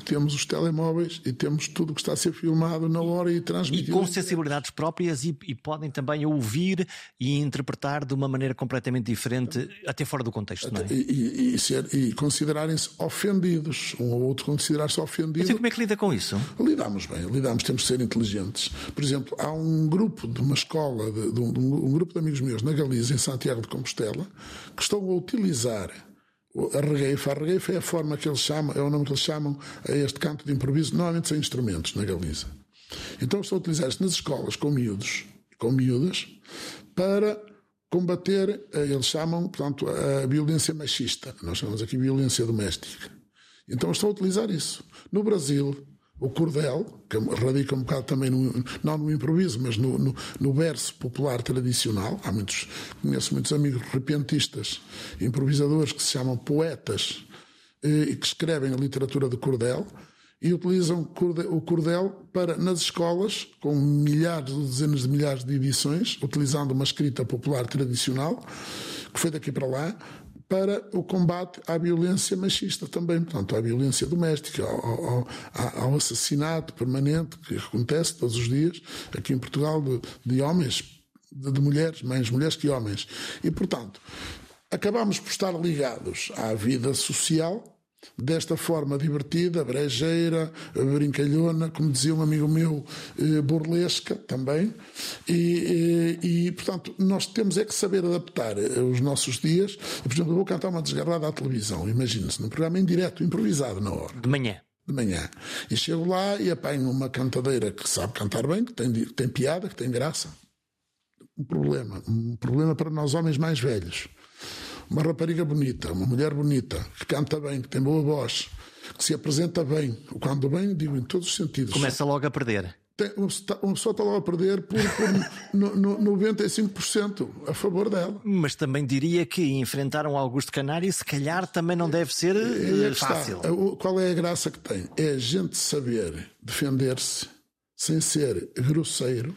Temos os telemóveis e temos tudo que está a ser filmado na hora e transmitido. E com sensibilidades próprias e, e, podem também ouvir e interpretar de uma maneira completamente diferente, até fora do contexto, não é? E, e, e considerarem-se ofendidos. Um ou outro considerar-se ofendido. Então como é que lida com isso? Lidamos bem, lidamos, temos de ser inteligentes. Por exemplo, há um grupo de uma escola, de, de um, um grupo de amigos meus na Galiza, em Santiago de Compostela, que estão a utilizar a regueifa. A regueifa é a forma que eles chamam, é o nome que eles chamam a este canto de improviso, normalmente sem instrumentos, na Galiza. Então estão a utilizar isto nas escolas com miúdos, com miúdas, para combater, eles chamam, portanto, a violência machista. Nós chamamos aqui violência doméstica. Então estão a utilizar isso. No Brasil, o cordel, que radica um bocado também, no, não no improviso, mas no, no, no, verso popular tradicional. Há muitos, conheço muitos amigos repentistas, improvisadores que se chamam poetas eh, e que escrevem a literatura de cordel e utilizam o cordel para, nas escolas, com milhares ou dezenas de milhares de edições, utilizando uma escrita popular tradicional, que foi daqui para lá, para o combate à violência machista também, portanto, à violência doméstica, ao, ao, ao assassinato permanente que acontece todos os dias aqui em Portugal de, de homens, de, de mulheres, mais mulheres que homens. E, portanto, acabamos por estar ligados à vida social desta forma divertida, brejeira, brincalhona, como dizia um amigo meu, eh, burlesca também. E, e, e, portanto, nós temos é que saber adaptar eh, os nossos dias. Por exemplo, eu vou cantar uma desgarrada à televisão, imagine-se, num programa em direto, improvisado na hora. De manhã. De manhã. E chego lá e apanho uma cantadeira que sabe cantar bem, que tem, que tem piada, que tem graça. Um problema. Um problema para nós homens mais velhos uma rapariga bonita, uma mulher bonita, que canta bem, que tem boa voz, que se apresenta bem. Quando bem, digo em todos os sentidos. Começa logo a perder. Tem, uma, pessoa está logo a perder por, por no, no, 95% a favor dela. Mas também diria que enfrentar um Augusto Canário, se calhar, também não deve ser é, é fácil. Está. Qual é a graça que tem? É a gente saber defender-se sem ser grosseiro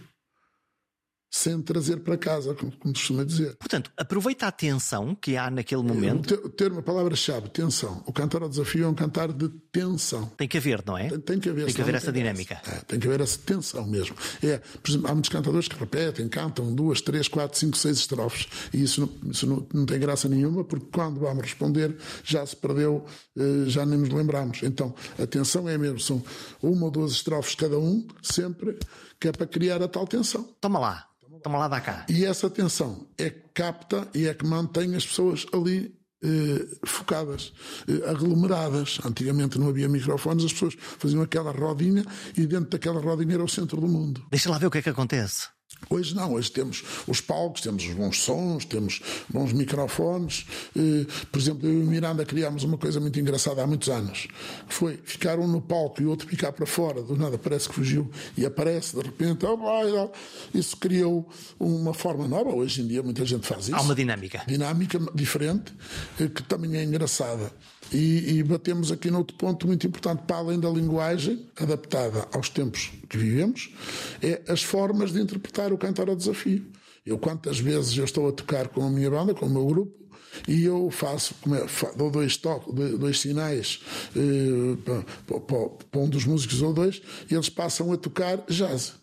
sem trazer para casa, como, como costuma dizer. Portanto, aproveita a tensão que há naquele momento. O termo, a palavra-chave, tensão. O cantar ao desafio é um cantar de tensão. Tem que haver, não é? Tem, tem que haver, tem que haver essa tem dinâmica. É, tem que haver essa tensão mesmo. É, por exemplo, há muitos cantadores que repetem, cantam duas, três, quatro, cinco, seis estrofes e isso não, isso não, não tem graça nenhuma porque quando vamos responder já se perdeu, eh, já nem nos lembramos. Então, a tensão é mesmo, são uma ou duas estrofes cada um, sempre, que é para criar a tal tensão. Toma lá. Toma lá da cá. E essa tensão é que capta e é que mantém as pessoas ali eh, focadas, eh, aglomeradas. Antigamente não havia microfones, as pessoas faziam aquela rodinha e dentro daquela rodinha era o centro do mundo. Deixa lá ver o que é que acontece. Hoje não, hoje temos os palcos, temos os bons sons, temos bons microfones. Eh, por exemplo, eu e o Miranda criámos uma coisa muito engraçada há muitos anos, que foi ficar um no palco e o outro ficar para fora, do nada parece que fugiu e aparece de repente, oh, isso criou uma forma nova. Hoje em dia muita gente faz isso. Há uma dinâmica. Dinâmica diferente, eh, que também é engraçada. E, e, batemos aqui noutro ponto muito importante, para além da linguagem adaptada aos tempos que vivemos, é as formas de interpretar o cantar ao desafio. Eu quantas vezes eu estou a tocar com a minha banda, com o meu grupo, e eu faço, é, dou dois toques, dois sinais eh, para, para, para um dos músicos ou dois, e eles passam a tocar jazz.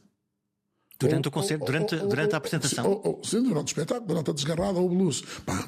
Durante ou, o concerto, durante, ou, durante a apresentação? Ou, sim, durante o espetáculo, durante a desgarrada ou blues. Pá,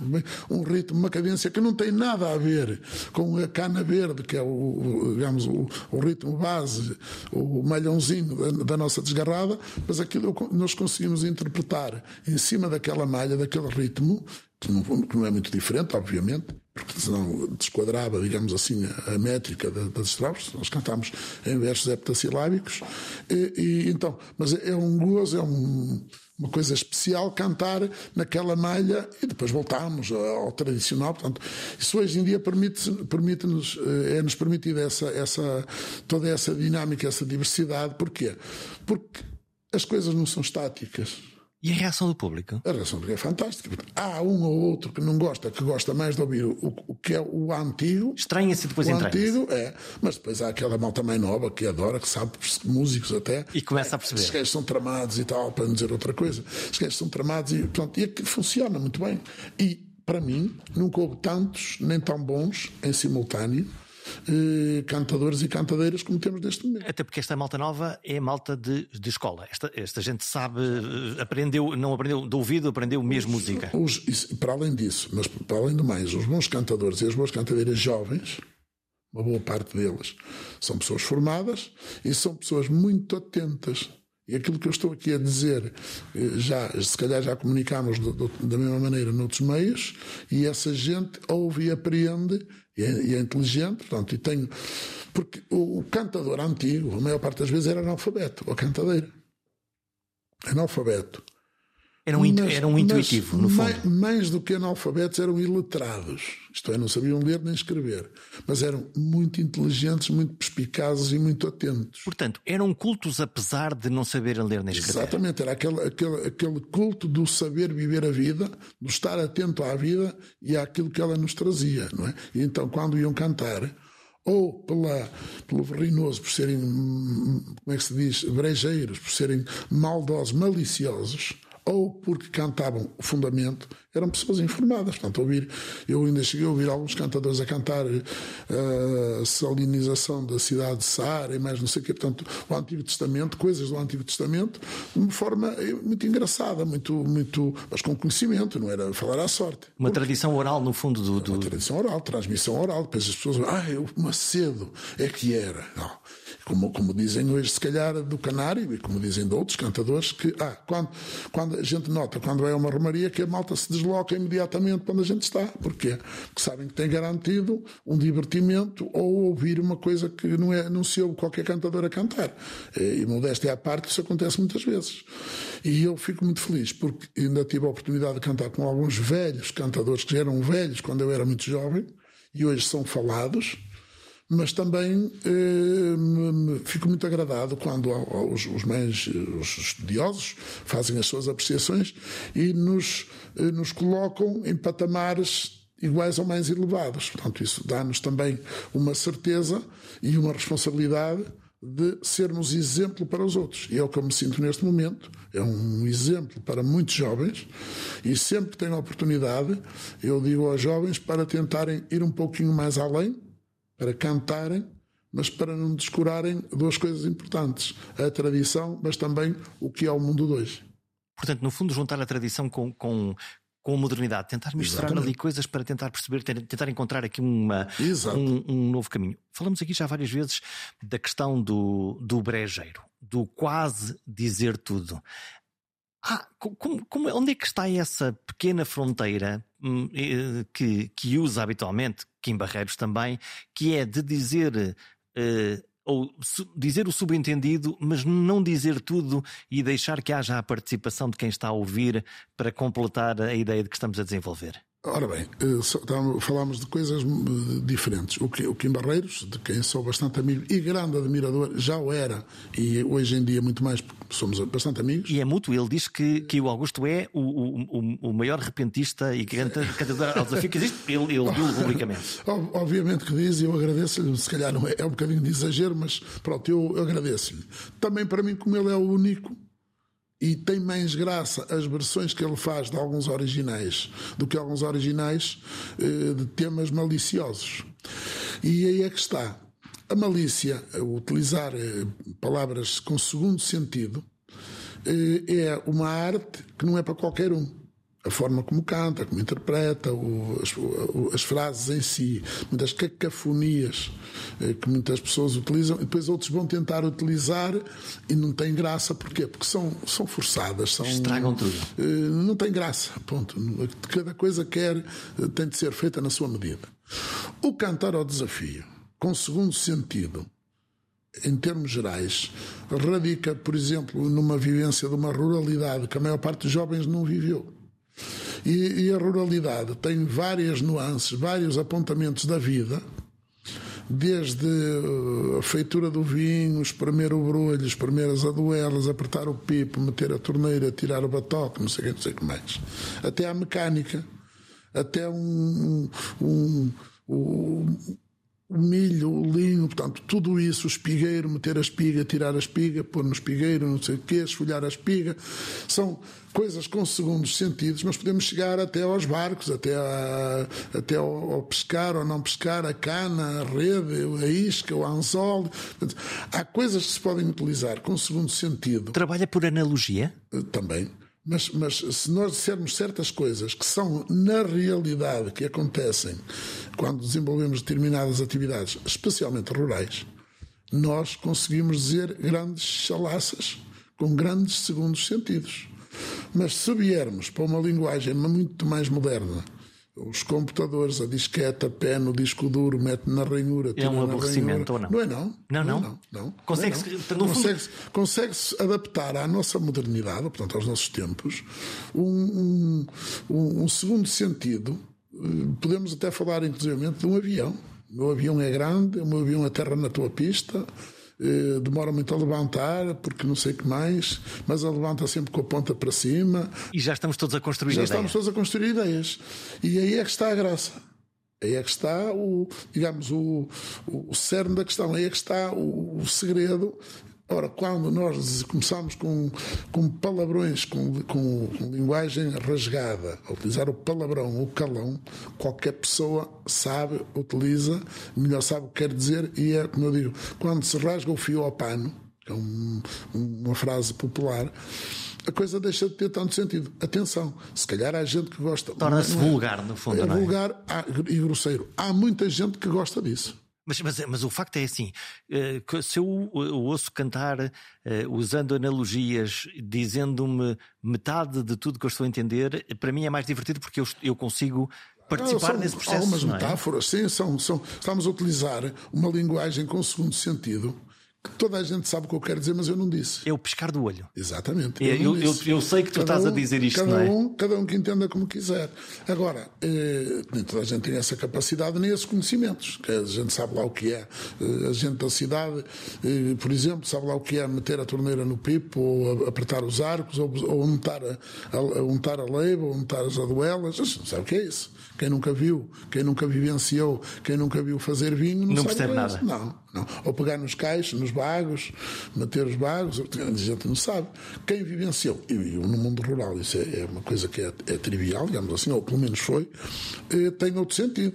um ritmo, uma cadência que não tem nada a ver com a cana verde, que é o, digamos, o, o ritmo base, o malhãozinho da, da, nossa desgarrada, mas aquilo nós conseguimos interpretar em cima daquela malha, daquele ritmo, que não, que não é muito diferente, obviamente, porque senão desquadrava, digamos assim, a métrica das estrofes. Nós cantamos em versos heptassilábicos. E, e, então, mas é um gozo, é um, uma coisa especial cantar naquela malha e depois voltamos ao tradicional. Portanto, isso hoje em dia permite-nos, permite eh, é-nos permitida essa, essa, toda essa dinâmica, essa diversidade. Porquê? Porque as coisas não são estáticas. E a reação do público? A reação do público é fantástica. Há um ou outro que não gosta, que gosta mais de ouvir o, o que é o antigo. Estranha-se depois O antigo, é. Mas depois há aquela malta mais nova que adora, que sabe, músicos até. E começa a perceber. Os gajos são tramados e tal, para não dizer outra coisa. Os gajos são tramados e, pronto, e é que funciona muito bem. E, para mim, nunca houve tantos, nem tão bons, em simultâneo eh, cantadores e cantadeiras como temos neste momento. Até porque esta malta nova é malta de, de escola. Esta, esta gente sabe, eh, aprendeu, não aprendeu de ouvido, aprendeu mesmo os, música. Os, para além disso, mas para além do mais, os bons cantadores e as boas cantadeiras jovens, uma boa parte deles, são pessoas formadas e são pessoas muito atentas. E aquilo que eu estou aqui a dizer, eh, já, se calhar já comunicámos do, do, da mesma maneira noutros meios, e essa gente ouve e apreende e é, e é inteligente, portanto, e tenho. Porque o, o, cantador antigo, a maior parte das vezes, era analfabeto, ou cantadeira. Analfabeto. Era um, mas, era um intuitivo, no fundo. Mais, mais, do que analfabetos, eram iletrados. Isto é, não sabiam ler nem escrever. Mas eram muito inteligentes, muito perspicazes e muito atentos. Portanto, eram cultos apesar de não saberem ler nem escrever. Exatamente, era aquele, aquele, aquele culto do saber viver a vida, do estar atento à vida e àquilo que ela nos trazia. Não é? E então, quando iam cantar, ou pela, pelo verrinoso, por serem, como é que se diz, brejeiros, por serem maldosos, maliciosos, ou porque cantavam o fundamento, eram pessoas informadas. Portanto, ouvir, eu ainda cheguei a ouvir alguns cantadores a cantar a salinização da cidade de Saara e mais não sei o quê, portanto, o Antigo Testamento, coisas do Antigo Testamento, de uma forma eh, muito engraçada, muito, muito, mas com conhecimento, não era falar à sorte. Uma porque, tradição oral, no fundo, do. do... Uma tradição oral, transmissão oral. Depois as pessoas, ah, o Macedo é que era. Não como, como dizem hoje, se calhar, do Canário, e como dizem de outros cantadores, que ah, quando, quando a gente nota, quando é uma romaria, que a malta se desloca imediatamente quando a gente está. Porquê? Porque sabem que tem garantido um divertimento ou ouvir uma coisa que não, é, não se ouve qualquer cantador a cantar. E modéstia à parte, isso acontece muitas vezes. E eu fico muito feliz, porque ainda tive a oportunidade de cantar com alguns velhos cantadores que eram velhos quando eu era muito jovem, e hoje são falados mas também eh, fico muito agradado quando os, os mais os estudiosos fazem as suas apreciações e nos, eh, nos colocam em patamares iguais ou mais elevados. Portanto, isso dá-nos também uma certeza e uma responsabilidade de sermos exemplo para os outros. E é o que eu me sinto neste momento. É um exemplo para muitos jovens e sempre que tenho a oportunidade, eu digo aos jovens para tentarem ir um pouquinho mais além para cantarem, mas para não descurarem duas coisas importantes: a tradição, mas também o que é o mundo de hoje. Portanto, no fundo, juntar a tradição com, com, com a modernidade, tentar misturar Exatamente. ali coisas para tentar perceber, tentar encontrar aqui uma, um, um, novo caminho. Falamos aqui já várias vezes da questão do, do brejeiro, do quase dizer tudo. Ah, como, como, onde é que está essa pequena fronteira hum, que, que usa habitualmente, que em Barreiros também, que é de dizer. Uh, ou dizer o subentendido, mas não dizer tudo e deixar que haja a participação de quem está a ouvir para completar a ideia de que estamos a desenvolver? Ora bem, eh, falámos de coisas eh, diferentes. O Kim Barreiros, de quem sou bastante amigo e grande admirador, já o era, e hoje em dia muito mais, porque somos bastante amigos. E é mútuo, ele diz que, que o Augusto é o, o, o maior repentista e cantador ao desafio que existe, ele, ele viu publicamente. Obviamente que diz, e eu agradeço-lhe, se calhar não é, é um bocadinho de exagero, mas pronto, eu agradeço-lhe. Também para mim, como ele é o único e tem mais graça as versões que ele faz de alguns originais do que alguns originais eh, de temas maliciosos. E aí é que está. A malícia, utilizar eh, palavras com segundo sentido, eh, é uma arte que não é para qualquer um a forma como canta, como interpreta, o, as, o, as, frases em si, muitas cacafonias eh, que muitas pessoas utilizam, e depois outros vão tentar utilizar e não tem graça, porquê? Porque são, são forçadas. São, Estragam tudo. Eh, não tem graça, ponto. Cada coisa quer, eh, tem de ser feita na sua medida. O cantar ao desafio, com segundo sentido, em termos gerais, radica, por exemplo, numa vivência de uma ruralidade que a maior parte dos jovens não viveu. E, e a ruralidade tem várias nuances, vários apontamentos da vida desde uh, a feitura do vinho, espremer o brulho, espremer as aduelas, apertar o pipo, meter a torneira, tirar o batoque, não sei não sei o que mais. Até a mecânica, até um, um, um, o milho, o linho, portanto, tudo isso, o espigueiro, meter a espiga, tirar a espiga, pôr no espigueiro, não sei o quê, esfolhar a espiga, são coisas com segundos sentidos, mas podemos chegar até aos barcos, até, a, até ao, ao, pescar ou não pescar, a cana, a rede, a isca, o anzol. Há coisas que se podem utilizar com segundo sentido. Trabalha por analogia? Também. Mas, mas se nós dissermos certas coisas que são, na realidade, que acontecem quando desenvolvemos determinadas atividades, especialmente rurais, nós conseguimos dizer grandes chalaças com grandes segundos sentidos. Mas se viermos para uma linguagem muito mais moderna, os computadores, a disquete, a pé no disco duro, mete na ranhura. É um aborrecimento ou não? Não é não. Não, não. não, não. Consegue-se é consegue consegue adaptar à nossa modernidade, portanto aos nossos tempos, um, um, um segundo sentido. Eh, podemos até falar, inclusive, de um avião. O meu avião é grande, o meu avião aterra na tua pista, eh, demora muito a levantar, porque não sei o que mais, mas a levanta sempre com a ponta para cima. E já estamos todos a construir já ideias. estamos todos a construir ideias. E aí é que está a graça. Aí é que está o, digamos, o, o cerne da questão, aí é que está o, o segredo Ora, quando nós começamos com, com palavrões, com, com, com, linguagem rasgada, a utilizar o palavrão, o calão, qualquer pessoa sabe, utiliza, melhor sabe o que quer dizer, e é, como eu digo, quando se rasga o fio ao pano, que é um, uma frase popular, a coisa deixa de ter tanto sentido. Atenção, se calhar há gente que gosta. Torna-se é? vulgar, no fundo. É não é? vulgar e grosseiro. Há muita gente que gosta disso. Mas, mas, mas, o facto é assim: eh, se eu ouço cantar uh, usando analogias, dizendo-me metade de tudo que eu estou a entender, para mim é mais divertido porque eu, eu consigo participar não, nesse processo. Algumas é? metáforas, sim, são, são, estamos a utilizar uma linguagem com segundo sentido toda a gente sabe o que eu quero dizer, mas eu não disse. É o pescar do olho. Exatamente. Eu, eu, eu, eu sei que tu cada estás um, a dizer isto, cada não é? Um, cada um que entenda como quiser. Agora, eh, nem toda a gente tem essa capacidade nem esses conhecimentos. A gente sabe lá o que é. Eh, a gente da cidade, eh, por exemplo, sabe lá o que é meter a torneira no pipo, ou apertar os arcos, ou, ou untar, a, a, untar a leiva, ou untar as aduelas. Sabe o que é isso? Quem nunca viu, quem nunca vivenciou, quem nunca viu fazer vinho, não, não sabe percebe é nada. Não, não. Ou pegar nos caixos, nos bagos, meter os bagos, a gente não sabe. Quem vivenciou, e no mundo rural, isso é, é uma coisa que é, é, trivial, digamos assim, ou pelo menos foi, eh, tem outro sentido.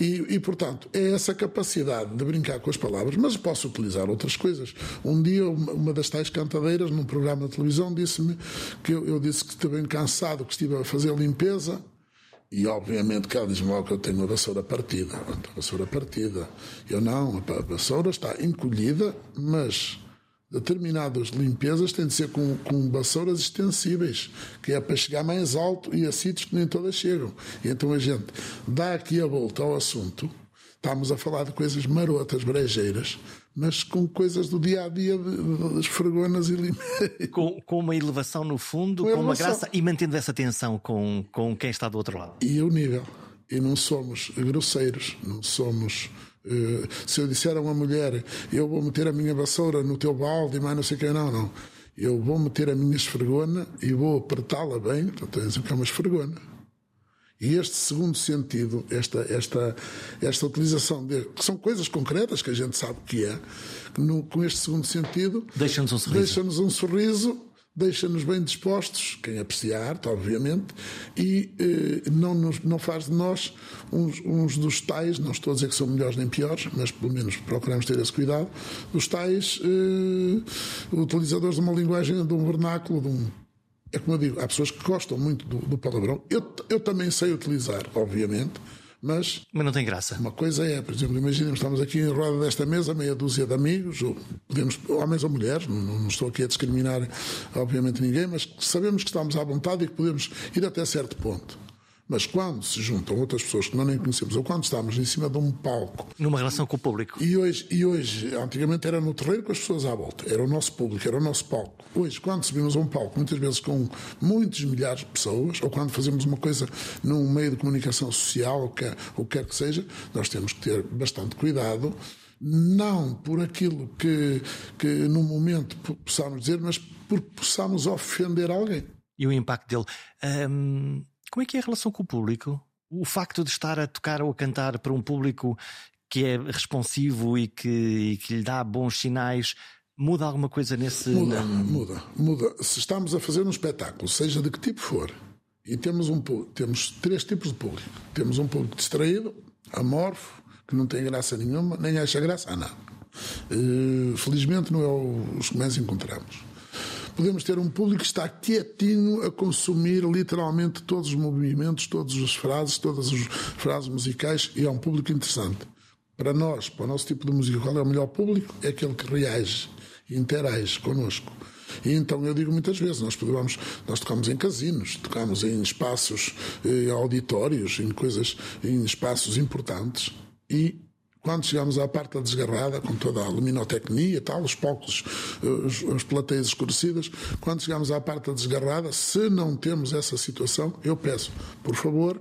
E, e, portanto, é essa capacidade de brincar com as palavras, mas posso utilizar outras coisas. Um dia, uma das tais cantadeiras, num programa de televisão, disse-me que eu, eu disse que estive bem cansado, que estive a fazer limpeza e obviamente que ela diz-me que eu tenho a vassoura partida. A vassoura partida. Eu não, a vassoura está encolhida, mas determinadas limpezas têm de ser com, com vassouras extensíveis, que é para chegar mais alto e a sítios que nem todas chegam. E então a gente dá aqui a volta ao assunto. Estamos a falar de coisas marotas, brejeiras, mas com coisas do dia a dia das fregonas e com, com uma elevação no fundo, com, com uma graça e mantendo essa tensão com, com quem está do outro lado. E o nível. E não somos grosseiros, não somos eh, se eu disser a uma mulher, eu vou meter a minha vassoura no teu balde e mais não sei o que, não, não. Eu vou meter a minha esfregona e vou apertá-la bem, portanto, é uma esfregona. E este segundo sentido, esta, esta, esta utilização de. que são coisas concretas que a gente sabe que é, que no, com este segundo sentido. Deixa-nos um sorriso. Deixa-nos um sorriso deixa-nos bem dispostos, quem apreciar, obviamente, e eh, não, nos, não faz de nós uns, uns, dos tais, não estou a dizer que são melhores nem piores, mas pelo menos procuramos ter esse cuidado, dos tais eh, utilizadores de uma linguagem, de um vernáculo, de um. É como eu digo, há pessoas que gostam muito do, do palavrão. Eu, eu também sei utilizar, obviamente mas, mas não tem graça. Uma coisa é, por exemplo, imaginemos, estamos aqui em roda desta mesa, meia dúzia de amigos, ou podemos, homens ou mulheres, não, não, estou aqui a discriminar, obviamente, ninguém, mas sabemos que estamos à vontade e que podemos ir até certo ponto. Mas quando se juntam outras pessoas que nós nem conhecemos, ou quando estamos em cima de um palco. Numa relação com o público. E hoje, e hoje antigamente era no terreiro com as pessoas à volta, era o nosso público, era o nosso palco. Hoje, quando subimos a um palco, muitas vezes com muitos milhares de pessoas, ou quando fazemos uma coisa num meio de comunicação social, ou quer, ou quer que seja, nós temos que ter bastante cuidado não por aquilo que, que no momento possamos dizer, mas porque possamos ofender alguém. E o impacto dele. Hum, como é que é a relação com o público? O facto de estar a tocar ou a cantar para um público que é responsivo e que, e que lhe dá bons sinais muda alguma coisa nesse. Muda, muda, muda. Se estamos a fazer um espetáculo, seja de que tipo for, e temos, um, temos três tipos de público: temos um público distraído, amorfo, que não tem graça nenhuma, nem acha graça a nada. Uh, felizmente não é os que mais encontramos podemos ter um público que está quietinho a consumir literalmente todos os movimentos, todas as frases, todas as frases musicais e é um público interessante. Para nós, para o nosso tipo de música, qual é o melhor público? É aquele que reage, interage connosco. E então eu digo muitas vezes, nós podemos, nós tocamos em casinos, tocamos em espaços eh, auditórios, em coisas, em espaços importantes e quando chegamos à parte da desgarrada, com toda a luminotecnia, tal, os palcos, os, as plateias escurecidas, quando chegamos à parte da desgarrada, se não temos essa situação, eu peço, por favor,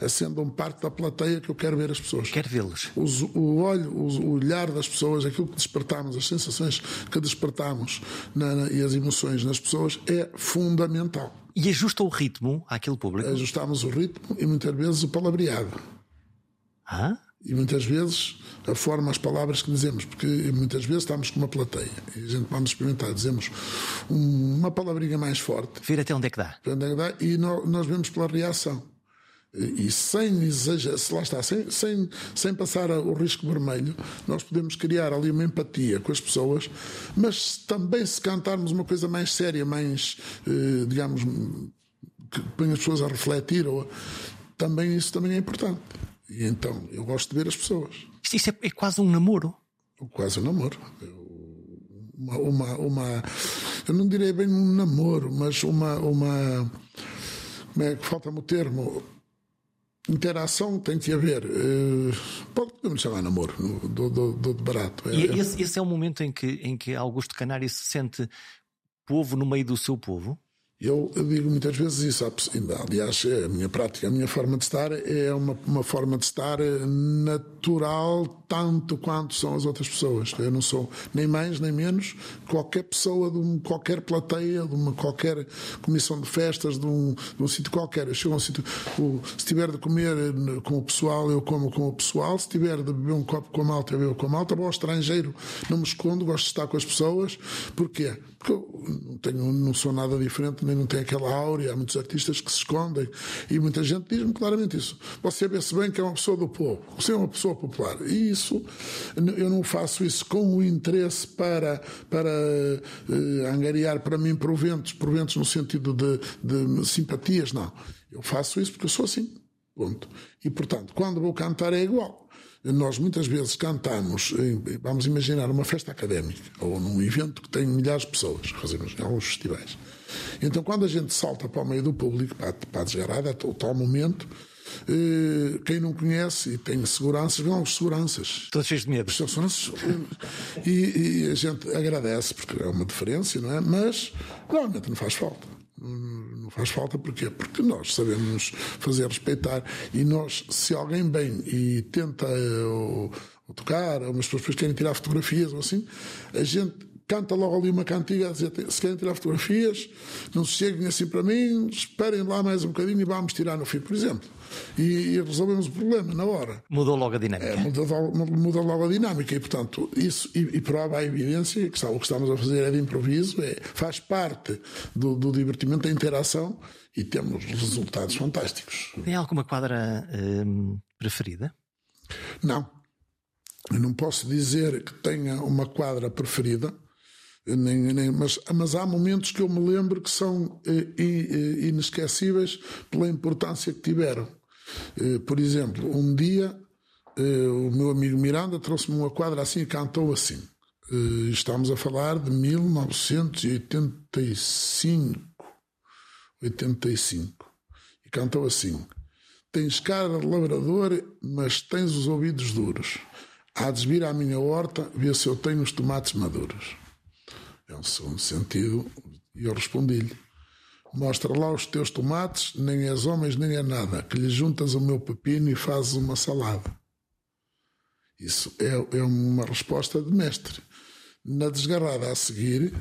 acendam parte da plateia que eu quero ver as pessoas. Quero vê-los. O olho, o olhar das pessoas, aquilo que despertamos, as sensações que despertamos na, na, e as emoções nas pessoas é fundamental. E ajusta o ritmo àquele público? Ajustamos o ritmo e muitas vezes o palavreado. Ah? E muitas vezes a forma, as palavras que dizemos, porque muitas vezes estamos com uma plateia e a gente vamos experimentar, dizemos uma palavrinha mais forte. Ver até onde é que dá. Onde é que dá e nós vemos pela reação. E sem exagerar, se lá está, sem, sem, sem passar o risco vermelho, nós podemos criar ali uma empatia com as pessoas, mas também se cantarmos uma coisa mais séria, mais, eh, digamos, que põe as pessoas a refletir, ou, também isso também é importante. E então, eu gosto de ver as pessoas. Isto é, é quase um namoro. Quase um namoro. Uma, uma, uma, eu não direi bem um namoro, mas uma. uma como é que falta-me o termo? Interação tem que haver. Uh, podemos chamar namoro, do, do, do barato. É, e esse, esse, é o momento em que, em que Augusto Canário se sente povo no meio do seu povo? Eu digo muitas vezes isso, aliás, é a minha prática, a minha forma de estar é uma, uma forma de estar natural tanto quanto são as outras pessoas. Eu não sou nem mais nem menos qualquer pessoa de um, qualquer plateia, de uma qualquer comissão de festas, de um, de um sítio qualquer. Eu chego a um sítio, se tiver de comer com o pessoal, eu como com o pessoal, se tiver de beber um copo com a malta, eu bebo com a malta. Ao estrangeiro, não me escondo, gosto de estar com as pessoas. Porquê? Porque eu tenho, não sou nada diferente nem não tem aquela áurea. Há muitos artistas que se escondem e muita gente diz-me claramente isso. Você vê-se bem que é uma pessoa do povo, você é uma pessoa popular. E isso, eu não faço isso com o interesse para, para uh, angariar para mim proventos, proventos no sentido de, de simpatias, não. Eu faço isso porque eu sou assim. Ponto. E, portanto, quando vou cantar é igual. Nós muitas vezes cantamos, vamos imaginar uma festa académica ou num evento que tem milhares de pessoas, fazemos em alguns festivais. Então, quando a gente salta para o meio do público, para, para a desgarrada, o tal momento, eh, quem não conhece e tem seguranças, vão aos seguranças. Todos cheios de medo. Seguranças, e, e a gente agradece, porque é uma diferença, não é? Mas, normalmente não faz falta. Não faz falta porquê? Porque nós sabemos fazer respeitar e nós, se alguém vem e tenta ou, ou tocar, ou as pessoas querem tirar fotografias ou assim, a gente canta logo ali uma cantiga a dizer se querem tirar fotografias, não se cheguem assim para mim, esperem lá mais um bocadinho e vamos tirar no fim, por exemplo. E, e resolvemos o problema na hora. Mudou logo a dinâmica. É, muda, muda, logo a dinâmica e, portanto, isso e, e prova a evidência que está, o que estamos a fazer é de improviso, é, faz parte do, do divertimento, da interação e temos resultados fantásticos. Tem alguma quadra hum, preferida? Não. Eu não posso dizer que tenha uma quadra preferida nem, nem, mas, mas há momentos que eu me lembro que são eh, eh, inesquecíveis pela importância que tiveram. Eh, por exemplo, um dia o meu amigo Miranda trouxe-me uma quadra assim e cantou assim. Estamos a falar de 1985. 85. E cantou assim: Tens cara de labrador, mas tens os ouvidos duros. Há de vir à minha horta, ver se eu tenho os tomates maduros. É um segundo sentido. E eu respondi-lhe: Mostra lá os teus tomates, nem és homens nem é nada, que lhe juntas o meu pepino e fazes uma salada. Isso é, é uma resposta de mestre. Na desgarrada a seguir,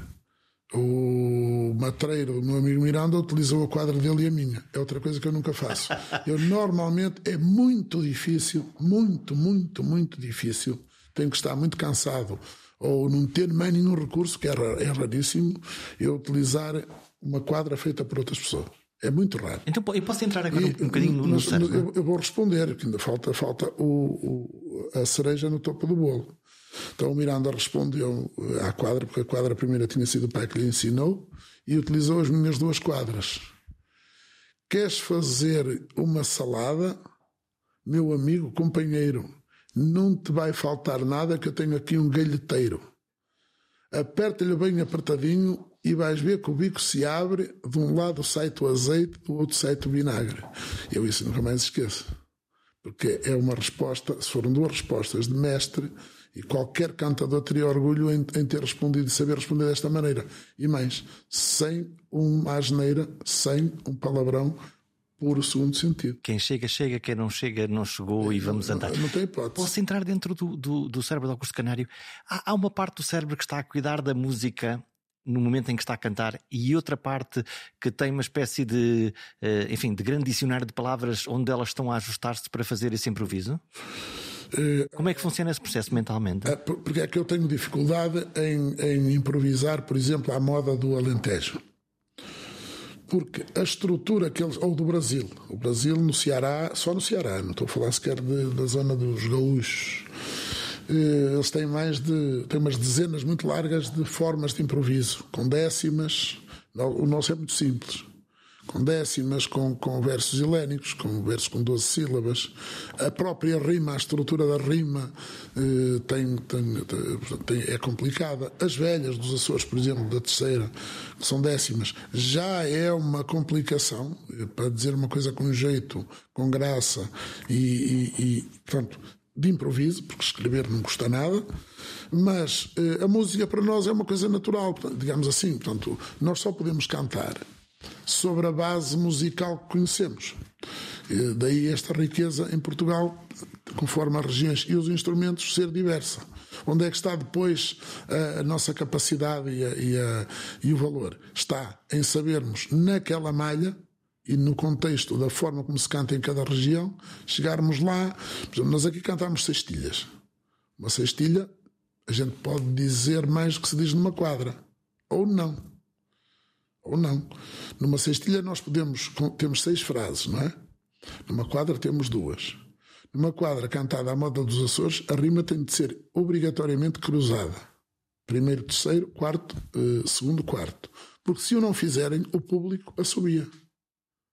o matreiro, o meu amigo Miranda, utilizou a quadra dele e a minha. É outra coisa que eu nunca faço. Eu normalmente é muito difícil, muito, muito, muito difícil. Tenho que estar muito cansado ou não ter mais nenhum recurso, que é, é raríssimo, eu utilizar uma quadra feita por outras pessoas. É muito raro. Então eu posso entrar agora e, um bocadinho no, no eu, eu, vou responder, que ainda falta, falta o, o, a cereja no topo do bolo. Então o Miranda respondeu à quadra, porque a quadra primeira tinha sido o pai que lhe ensinou, e utilizou as minhas duas quadras. Queres fazer uma salada, meu amigo, companheiro? não te vai faltar nada que eu tenho aqui um galheteiro. Aperta-lhe bem apertadinho e vais ver que o bico se abre, de um lado sai o azeite, do outro sai o vinagre. Eu isso nunca mais esqueço. Porque é uma resposta, foram duas respostas de mestre, e qualquer cantador teria orgulho em, em ter respondido e saber responder desta maneira. E mais, sem uma asneira, sem um palavrão, puro segundo sentido. Quem chega, chega, quem não chega, não chegou é, e vamos andar. Não, não tem hipótese. Posso entrar dentro do, do, do cérebro do Augusto Canário? Há, há, uma parte do cérebro que está a cuidar da música no momento em que está a cantar e outra parte que tem uma espécie de, uh, enfim, de grande dicionário de palavras onde elas estão a ajustar-se para fazer esse improviso? Uh, Como é que funciona esse processo mentalmente? É, porque é que eu tenho dificuldade em, em improvisar, por exemplo, à moda do Alentejo porque a estrutura que eles. ou do Brasil. O Brasil no Ceará, só no Ceará, não estou a falar sequer de, da zona dos gaúchos. Eh, eles têm mais de. têm umas dezenas muito largas de formas de improviso, com décimas. O nosso é muito simples com décimas, com, com versos helénicos, com versos com 12 sílabas. A própria rima, a estrutura da rima eh, tem, tem, tem, é complicada. As velhas dos Açores, por exemplo, da terceira, que são décimas, já é uma complicação, eh, para dizer uma coisa com jeito, com graça e, e, e portanto, de improviso, porque escrever não custa nada, mas eh, a música para nós é uma coisa natural, digamos assim. Portanto, nós só podemos cantar sobre a base musical que conhecemos. Daí esta riqueza em Portugal, conforme as regiões e os instrumentos, ser diversa. Onde é que está depois a, nossa capacidade e, a, e, a, e o valor? Está em sabermos, naquela malha, e no contexto da forma como se canta em cada região, chegarmos lá. Exemplo, nós aqui cantamos sextilhas. Uma sextilha, a gente pode dizer mais do que se diz numa quadra. Ou não ou não. Numa cestilha nós podemos temos seis frases, não é? Numa quadra temos duas. Numa quadra cantada à moda dos Açores, a rima tem de ser obrigatoriamente cruzada. Primeiro, terceiro, quarto, uh, segundo, quarto. Porque se o não fizerem, o público assobia.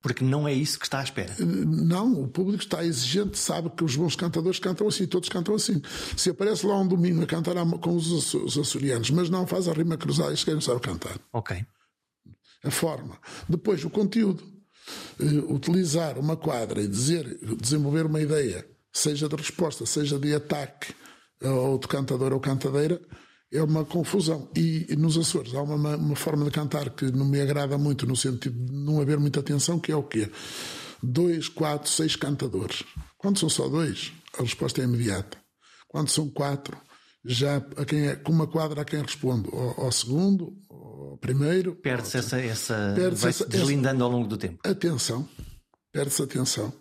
Porque não é isso que está à espera. Não, o público está exigente, sabe que os bons cantadores cantam assim, todos cantam assim. Se aparece lá um domingo a cantar com os açorianos, mas não faz a rima cruzada, isso quem não sabe cantar. Ok. A forma. Depois, o conteúdo. Uh, utilizar uma quadra e dizer, desenvolver uma ideia, seja de resposta, seja de ataque a outro cantador ou cantadeira, é uma confusão. E, e nos Açores há uma, uma, forma de cantar que não me agrada muito, no sentido de não haver muita atenção, que é o quê? Dois, quatro, seis cantadores. Quando são só dois, a resposta é imediata. Quando são quatro, já a quem é, com uma quadra a quem responde, ao, ao segundo, ao primeiro. Perde-se essa, essa perde vai se deslindando essa, ao longo do tempo. Atenção, perde-se atenção.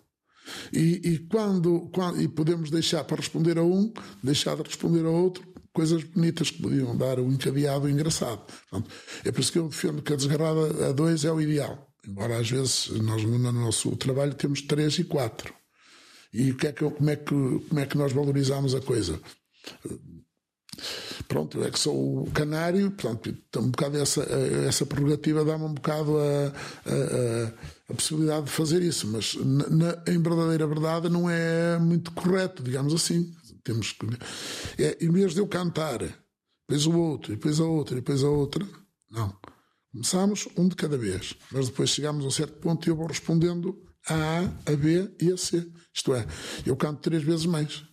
E, e quando, quando e podemos deixar para responder a um, deixar de responder a outro, coisas bonitas que podiam dar um encadeado engraçado. Portanto, é por isso que eu defendo que a desgarrada a dois é o ideal. Embora às vezes nós no nosso trabalho temos três e quatro. E o que é que, como, é que, como é que nós valorizamos a coisa? Pronto, eu é que sou o canário, portanto, um bocado essa, essa prerrogativa dá-me um bocado a, a, a, possibilidade de fazer isso, mas na, em verdadeira verdade não é muito correto, digamos assim. Temos que. É, em vez de eu cantar, depois o outro, depois a outra, depois a outra, não. Começamos um de cada vez, mas depois chegamos a um certo ponto e eu vou respondendo a A, a B e a C. Isto é, eu canto três vezes mais.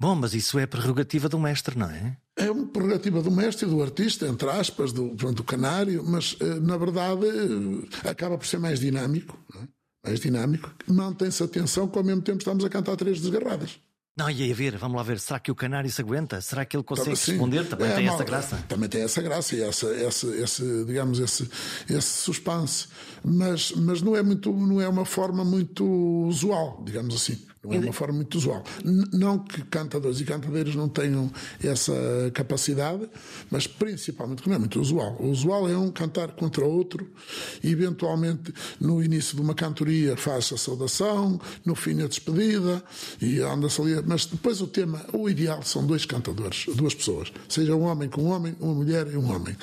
Bom, mas isso é prerrogativa do mestre, não é? É uma prerrogativa do mestre e do artista, entre aspas, do, do canário, mas eh, na verdade eh, acaba por ser mais dinâmico. É? Mais dinâmico. Mantém-se a atenção que ao mesmo tempo estamos a cantar três desgarradas. Não, e a ver, vamos lá ver, será que o canário se aguenta? Será que ele consegue Sim. responder? Também é, tem não, essa graça. Também tem essa graça e essa, essa, esse, digamos, esse, esse suspense. Mas, mas não, é muito, não é uma forma muito usual, digamos assim. Não é uma forma muito usual. Não que cantadores e cantadeiras não tenham essa capacidade, mas principalmente não é muito usual. O usual é um cantar contra outro e, eventualmente, no início de uma cantoria faz a saudação, no fim a despedida e anda-se ali. Mas depois o tema, o ideal são dois cantadores, duas pessoas. Seja um homem com um homem, uma mulher e um homem.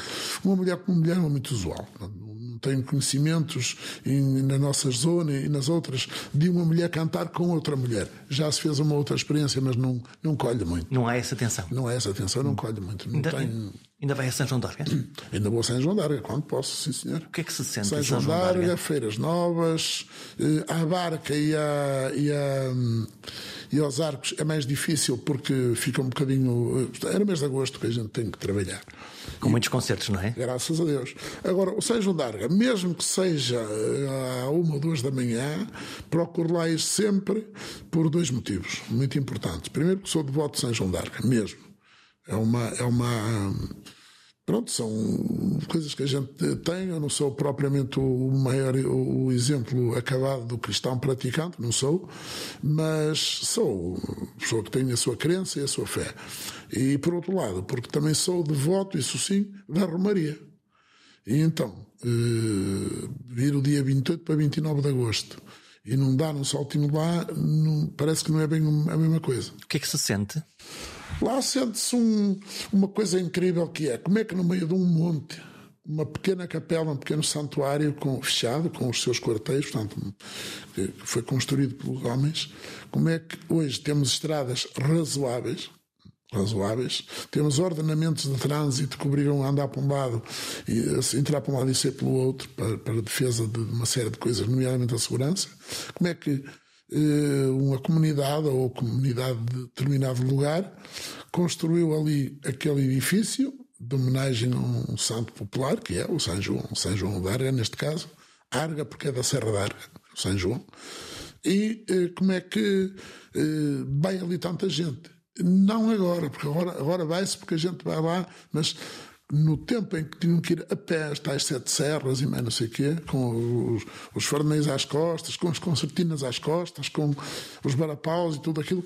Uma mulher com uma mulher é muito usual tenho conhecimentos em, na nossa zona e nas outras de uma mulher cantar com outra mulher. Já se fez uma outra experiência, mas não, não colhe muito. Não há essa atenção. Não há essa atenção, não colhe muito. Não ainda, tem... ainda vai a São João d'Arga? Ainda vou a São João d'Arga, quando posso, sim senhor. O que é que se sente São, São João d'Arga? Feiras Novas, eh, a barca e a, e a e aos arcos é mais difícil porque fica um bocadinho. Eh, era mês de agosto que a gente tem que trabalhar. Com e, muitos concertos, não é? Graças a Deus. Agora, o São João d'Arga, mesmo que seja à eh, uma ou duas da manhã, procuro lá ir sempre por dois motivos muito importantes. Primeiro, que sou devoto de São João d'Arga, mesmo. É uma. É uma Pronto, são coisas que a gente tem. Eu não sou propriamente o maior, o exemplo acabado do cristão praticante, não sou, mas sou pessoa que tem a sua crença e a sua fé. E por outro lado, porque também sou devoto, isso sim, da Romaria. E então, eh, vir o dia 28 para 29 de agosto e não dar um saltinho lá, não, parece que não é bem a mesma coisa. O que é que se sente? Lá sente-se um, uma coisa incrível que é como é que no meio de um monte, uma pequena capela, um pequeno santuário com, fechado, com os seus quartéis, portanto, que foi construído pelos homens, como é que hoje temos estradas razoáveis, razoáveis. Temos ordenamentos de trânsito que obrigam a andar para um lado e entrar para um lado e sair pelo outro para, para a defesa de uma série de coisas, nomeadamente a segurança. Como é que uma comunidade ou comunidade de determinado lugar construiu ali aquele edifício de homenagem a um santo popular, que é o São João, São João de Arga, neste caso, Arga, porque é da Serra da Arga, São João. E eh, como é que eh, vai ali tanta gente? Não agora, porque agora, agora vai-se porque a gente vai lá, mas no tempo em que tinham que ir a pé as tais sete serras e mais não sei o quê, com os, os às costas, com as concertinas às costas, com os barapaus e tudo aquilo.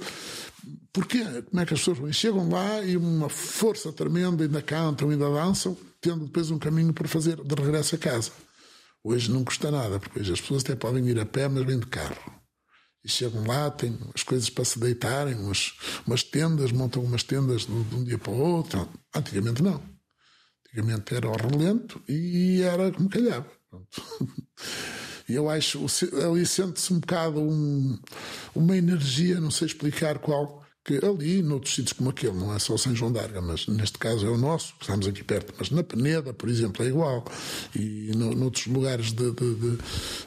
Porquê? Como é que as pessoas chegam lá e uma força tremenda, ainda cantam, ainda dançam, tendo depois um caminho para fazer de regresso a casa. Hoje não custa nada, porque hoje as pessoas até podem ir a pé, mas vêm de carro. E chegam lá, têm as coisas para se deitarem, umas, umas tendas, montam umas tendas de um dia para o outro. Antigamente não. Antigamente era ao relento e era como calhava. E eu acho, ali sente-se um bocado um, uma energia, não sei explicar qual, que ali, noutros sítios como aquele, não é só São João d'Arga, mas neste caso é o nosso, estamos aqui perto, mas na Peneda, por exemplo, é igual, e no, noutros lugares de, de, de,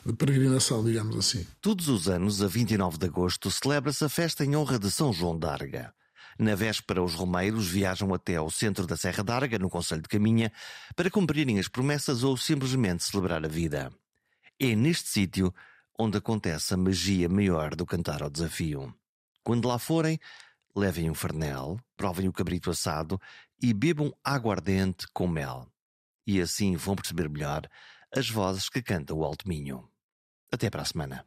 de, peregrinação, digamos assim. Todos os anos, a 29 de agosto, celebra-se a festa em honra de São João d'Arga. Na véspera, os romeiros viajam até ao centro da Serra d'Arga, no Conselho de Caminha, para cumprirem as promessas ou simplesmente celebrar a vida. É neste sítio onde acontece a magia maior do cantar ao desafio. Quando lá forem, levem um farnel, provem o cabrito assado e bebam aguardente com mel. E assim vão perceber melhor as vozes que canta o Alto Minho. Até para a semana.